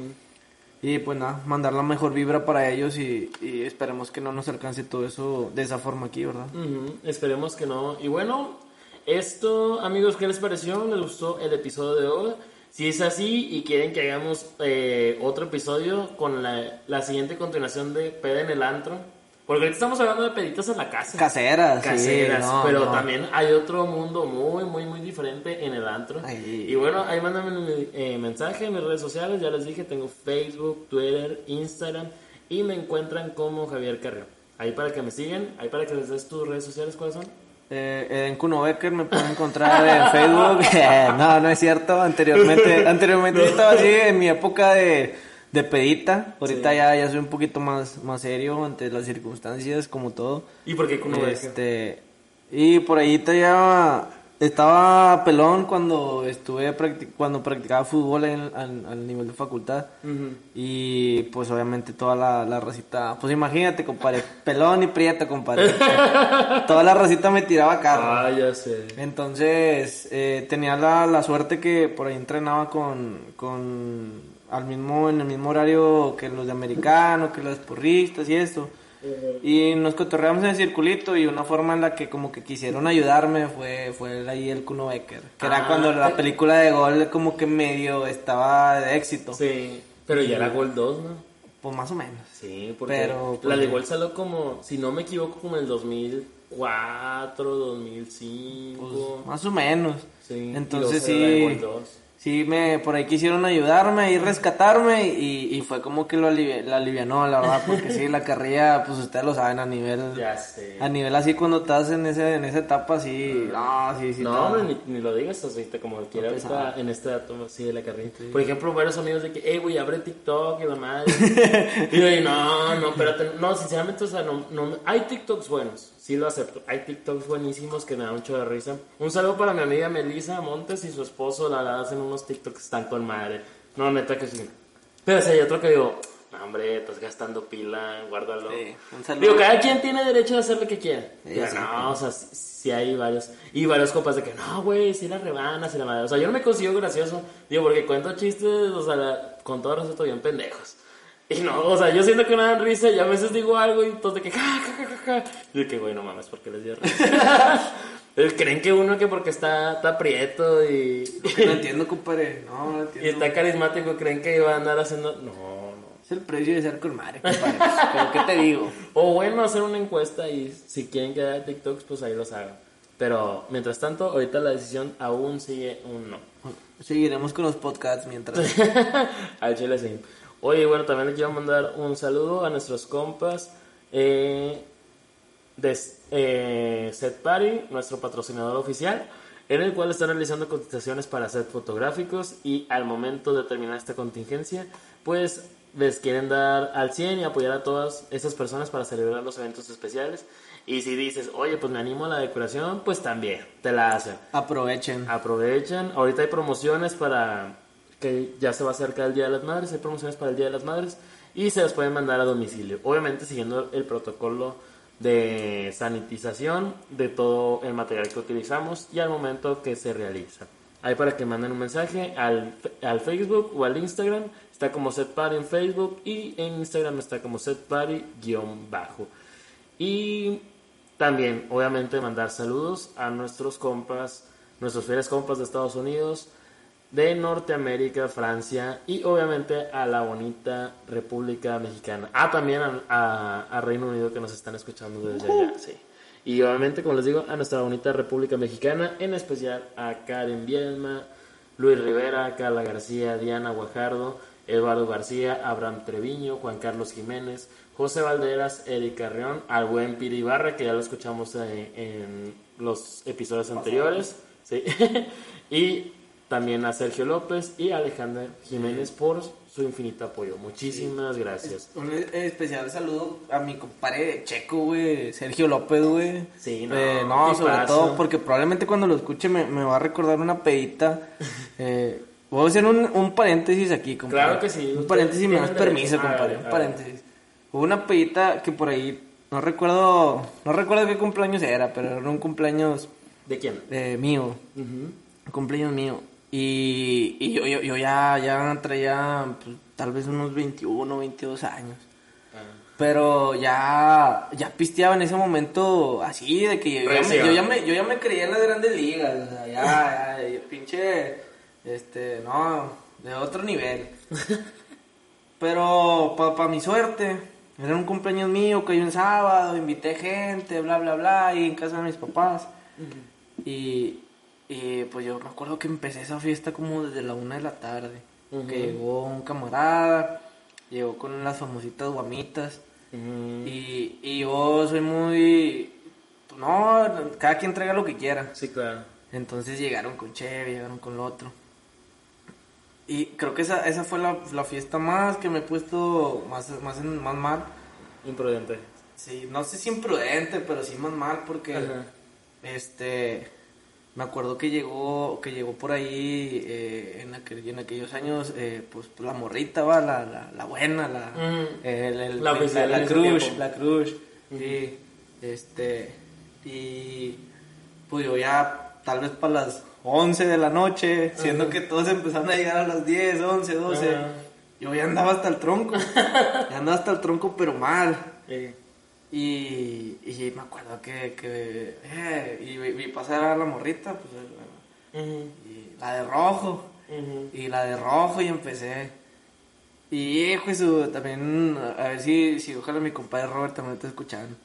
Y pues nada, mandar la mejor vibra para ellos y, y esperemos que no nos alcance todo eso de esa forma aquí, ¿verdad? Ujú, Esperemos que no. Y bueno, esto, amigos, ¿qué les pareció? ¿Les gustó el episodio de hoy? Si es así y quieren que hagamos eh, otro episodio con la, la siguiente continuación de Peda en el Antro, porque ahorita estamos hablando de peditas en la casa. Caseras, sí, Caseras, no, pero no. también hay otro mundo muy, muy, muy diferente en el antro. Ay. Y bueno, ahí mándame un eh, mensaje en mis redes sociales, ya les dije, tengo Facebook, Twitter, Instagram y me encuentran como Javier Carrió. Ahí para que me sigan, ahí para que les des tus redes sociales, ¿cuáles son? Eh, en Kuno Becker me pueden encontrar en Facebook. no, no es cierto. Anteriormente, anteriormente yo estaba así en mi época de, de pedita. Ahorita Sí. ya, ya soy un poquito más, más serio ante las circunstancias, como todo. ¿Y por qué Becker? Este, y por ahí te ya estaba pelón cuando estuve practic- cuando practicaba fútbol en- al, al nivel de facultad. Y pues obviamente toda la, la racita, pues imagínate, compadre, pelón y prieta, compadre. toda la racita me tiraba carro. Ah, ya sé. Entonces, eh, tenía la, la suerte que por ahí entrenaba con, con al mismo, en el mismo horario que los de americano, que los porristas y esto. Y nos cotorreamos en el circulito y una forma en la que como que quisieron ayudarme fue, fue ahí el Kuno Becker. Que era Ah, cuando la te- película de gol como que medio estaba de éxito. Sí, pero ya era Gol 2, ¿no? Pues más o menos. Sí, porque Pero, la pues, de Gol salió como, si no me equivoco, como en el 2004, 2005. Pues, más o menos. sí, Entonces sí. Gol 2. Sí, me, por ahí quisieron ayudarme y rescatarme y, y fue como que lo alivi- la alivianó, la verdad, porque sí, la carrilla, pues ustedes lo saben, a nivel, Ya sé. a nivel así cuando estás en ese, en esa etapa, sí, no, sí, sí. no, hombre, ni, ni lo digas así, como quiera ahorita pesado. en este dato así de la carrera. Por ejemplo, varios amigos de que, hey, güey, abre TikTok y la madre. y yo, no, no, espérate, no, sinceramente, o sea, no, no, hay TikToks buenos, sí lo acepto. Hay TikToks buenísimos que me dan mucho de risa. Un saludo para mi amiga Melissa Montes y su esposo, la verdad, hacen unos TikToks están con madre. No, neta que sí. Pero si hay otro que digo, no, hombre, estás gastando pila, guárdalo. Sí, un saludo. Digo, cada quien tiene derecho a hacer lo que quiera. Sí, sí. no, o sea, sí, sí hay varios. Y varios copas de que, no, güey, si la rebanas y la madre. O sea, yo no me consigo gracioso. Digo, porque cuento chistes, o sea, con todo respeto, bien pendejos. Y no, o sea, yo siento que no dan risa y a veces digo algo y todos de que, ja, ja, ja, ja. Y de que, güey, no mames, ¿por qué les dio risa? Creen que uno que porque está, está prieto y, No entiendo, compadre, no, no y entiendo. está carismático, creen que va a andar haciendo. No, no. Es el precio de ser con madre, compadre, pero ¿qué te digo? O bueno, hacer una encuesta y si quieren que haga TikToks, pues ahí los hagan. Pero mientras tanto, ahorita la decisión aún sigue un no. Seguiremos con los podcasts mientras. Al chile sí. Oye, bueno, también le quiero mandar un saludo a nuestros compas eh, de eh, Set Party, nuestro patrocinador oficial, en el cual están realizando cotizaciones para set fotográficos y al momento de terminar esta contingencia, pues les quieren dar al 100 y apoyar a todas esas personas para celebrar los eventos especiales. Y si dices, oye, pues me animo a la decoración, pues también te la hacen. Aprovechen. Aprovechen. Ahorita hay promociones para que ya se va a acercar el Día de las Madres. Hay promociones para el Día de las Madres y se las pueden mandar a domicilio. Obviamente siguiendo el protocolo de sanitización de todo el material que utilizamos y al momento que se realiza. Ahí para que manden un mensaje al, al Facebook o al Instagram. Está como SetParty en Facebook y en Instagram está como SetParty-bajo. Y también, obviamente, mandar saludos a nuestros compas, nuestros fieles compas de Estados Unidos, de Norteamérica, Francia y obviamente a la bonita República Mexicana. Ah, también a, a- a Reino Unido que nos están escuchando desde allá, sí. Y obviamente, como les digo, a nuestra bonita República Mexicana, en especial a Karen Bielma, Luis Rivera, Carla García, Diana Guajardo, Eduardo García, Abraham Treviño, Juan Carlos Jiménez, José Valderas, Eric Carrión, al buen Piri Ibarra, que ya lo escuchamos eh, en los episodios anteriores, sí. y también a Sergio López y a Alejandra Jiménez por su infinito apoyo. Muchísimas gracias. Un especial saludo a mi compadre Checo, güey, Sergio López, güey. Sí, no, Eh, no, sobre todo porque probablemente cuando lo escuche me, me va a recordar una pedita. Eh, voy a hacer un, un paréntesis aquí, compadre. Claro que sí, Un paréntesis, me das permiso. A compadre. ver, Un paréntesis. Hubo una pedita que por ahí, no recuerdo, no recuerdo qué cumpleaños era, pero era un cumpleaños ¿De quién? eh, mío. Un cumpleaños mío. Y, y yo, yo, yo ya, ya traía pues, tal vez unos 21, 22 años. Pero ya, ya pisteaba en ese momento así, de que yo, ya me, yo, ya me, yo ya me creía en las grandes ligas. o sea, ya, pinche, este, no, de otro nivel. Pero para mi suerte, era un cumpleaños mío, cayó un sábado, invité gente, bla, bla, bla, y en casa de mis papás. Y, y, pues yo me acuerdo que empecé esa fiesta como desde la una de la tarde. Que llegó un camarada, llegó con las famositas guamitas. Y, y yo soy muy... No, cada quien traiga lo que quiera. Sí, claro. Entonces llegaron con Chevy, llegaron con lo otro. Y creo que esa, esa fue la, la fiesta más que me he puesto más, más, en- más mal. Imprudente. Sí, no sé si imprudente, pero sí más mal porque... Ajá. Este... me acuerdo que llegó, que llegó por ahí eh, en, aquel- en aquellos años, eh, pues la morrita, va, la, la, la buena, la, Mm. el- el- La la, la crush, la crush, sí, este, y pues yo ya tal vez para las 11 de la noche, siendo que todos empezaron a llegar a las 10, 11, 12, Ajá. yo ya andaba hasta el tronco, ya andaba hasta el tronco pero mal. Y, y me acuerdo que, que eh, y a la morrita, pues, eh, y la de rojo, y la de rojo, y empecé. Y su, también, a ver si, si ojalá mi compadre Robert también está escuchando.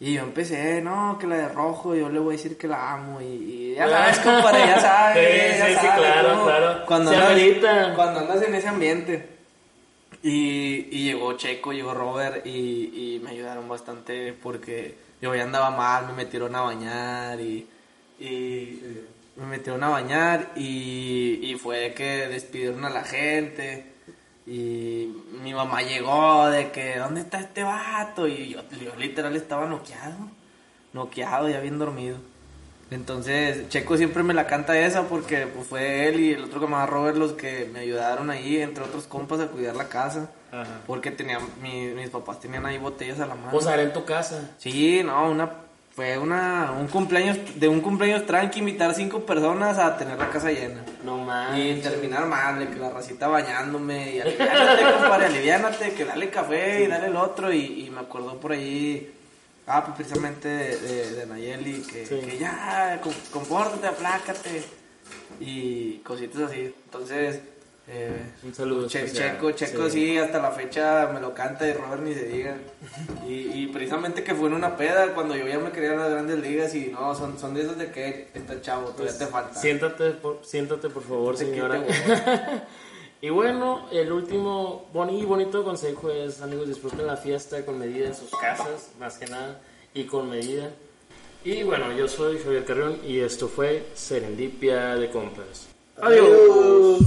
Y yo empecé, no, que la de rojo, yo le voy a decir que la amo, y, y ya sabes, compadre, ya sabes. Sí, ya sí, sí, sabes, claro, ¿no? claro. Cuando andas, cuando andas en ese ambiente. Y, y llegó Checo, llegó Robert y, y me ayudaron bastante porque yo ya andaba mal, me metieron a bañar y, y me metieron a bañar y, y fue que despidieron a la gente y mi mamá llegó de que ¿dónde está este vato? y yo, yo literal estaba noqueado, noqueado ya bien dormido. Entonces, Checo siempre me la canta esa porque pues, fue él y el otro camarada Robert los que me ayudaron ahí, entre otros compas, a cuidar la casa. Ajá. Porque tenían, mi- mis papás tenían ahí botellas a la mano. O sea, era en tu casa. Sí, no, una, fue una, un cumpleaños, de un cumpleaños tranqui, invitar cinco personas a tener la casa llena. No Y mames. terminar mal, de que la racita bañándome, y aliviánate, compadre, aliviánate, que dale café y dale el otro, y, y me acuerdo por ahí, ah, pues precisamente de, de, de Nayeli, que, Sí. que ya, com- compórtate, aplácate, y cositas así, entonces, eh, Un saludo Che-. Checo, Checo sí. hasta la fecha me lo canta y Robert ni se diga. Y, y precisamente que fue en una peda cuando yo ya me quería en las grandes ligas y no, son, son de esos de que está chavo, todavía te falta. Pues, Siéntate, por, siéntate por favor, señora. y bueno, el último y bonito consejo es, amigos, disfruten la fiesta con medida en sus casas, más que nada, y con medida. Y bueno, yo soy Javier Carrión y esto fue Serendipia de Compas. Adiós.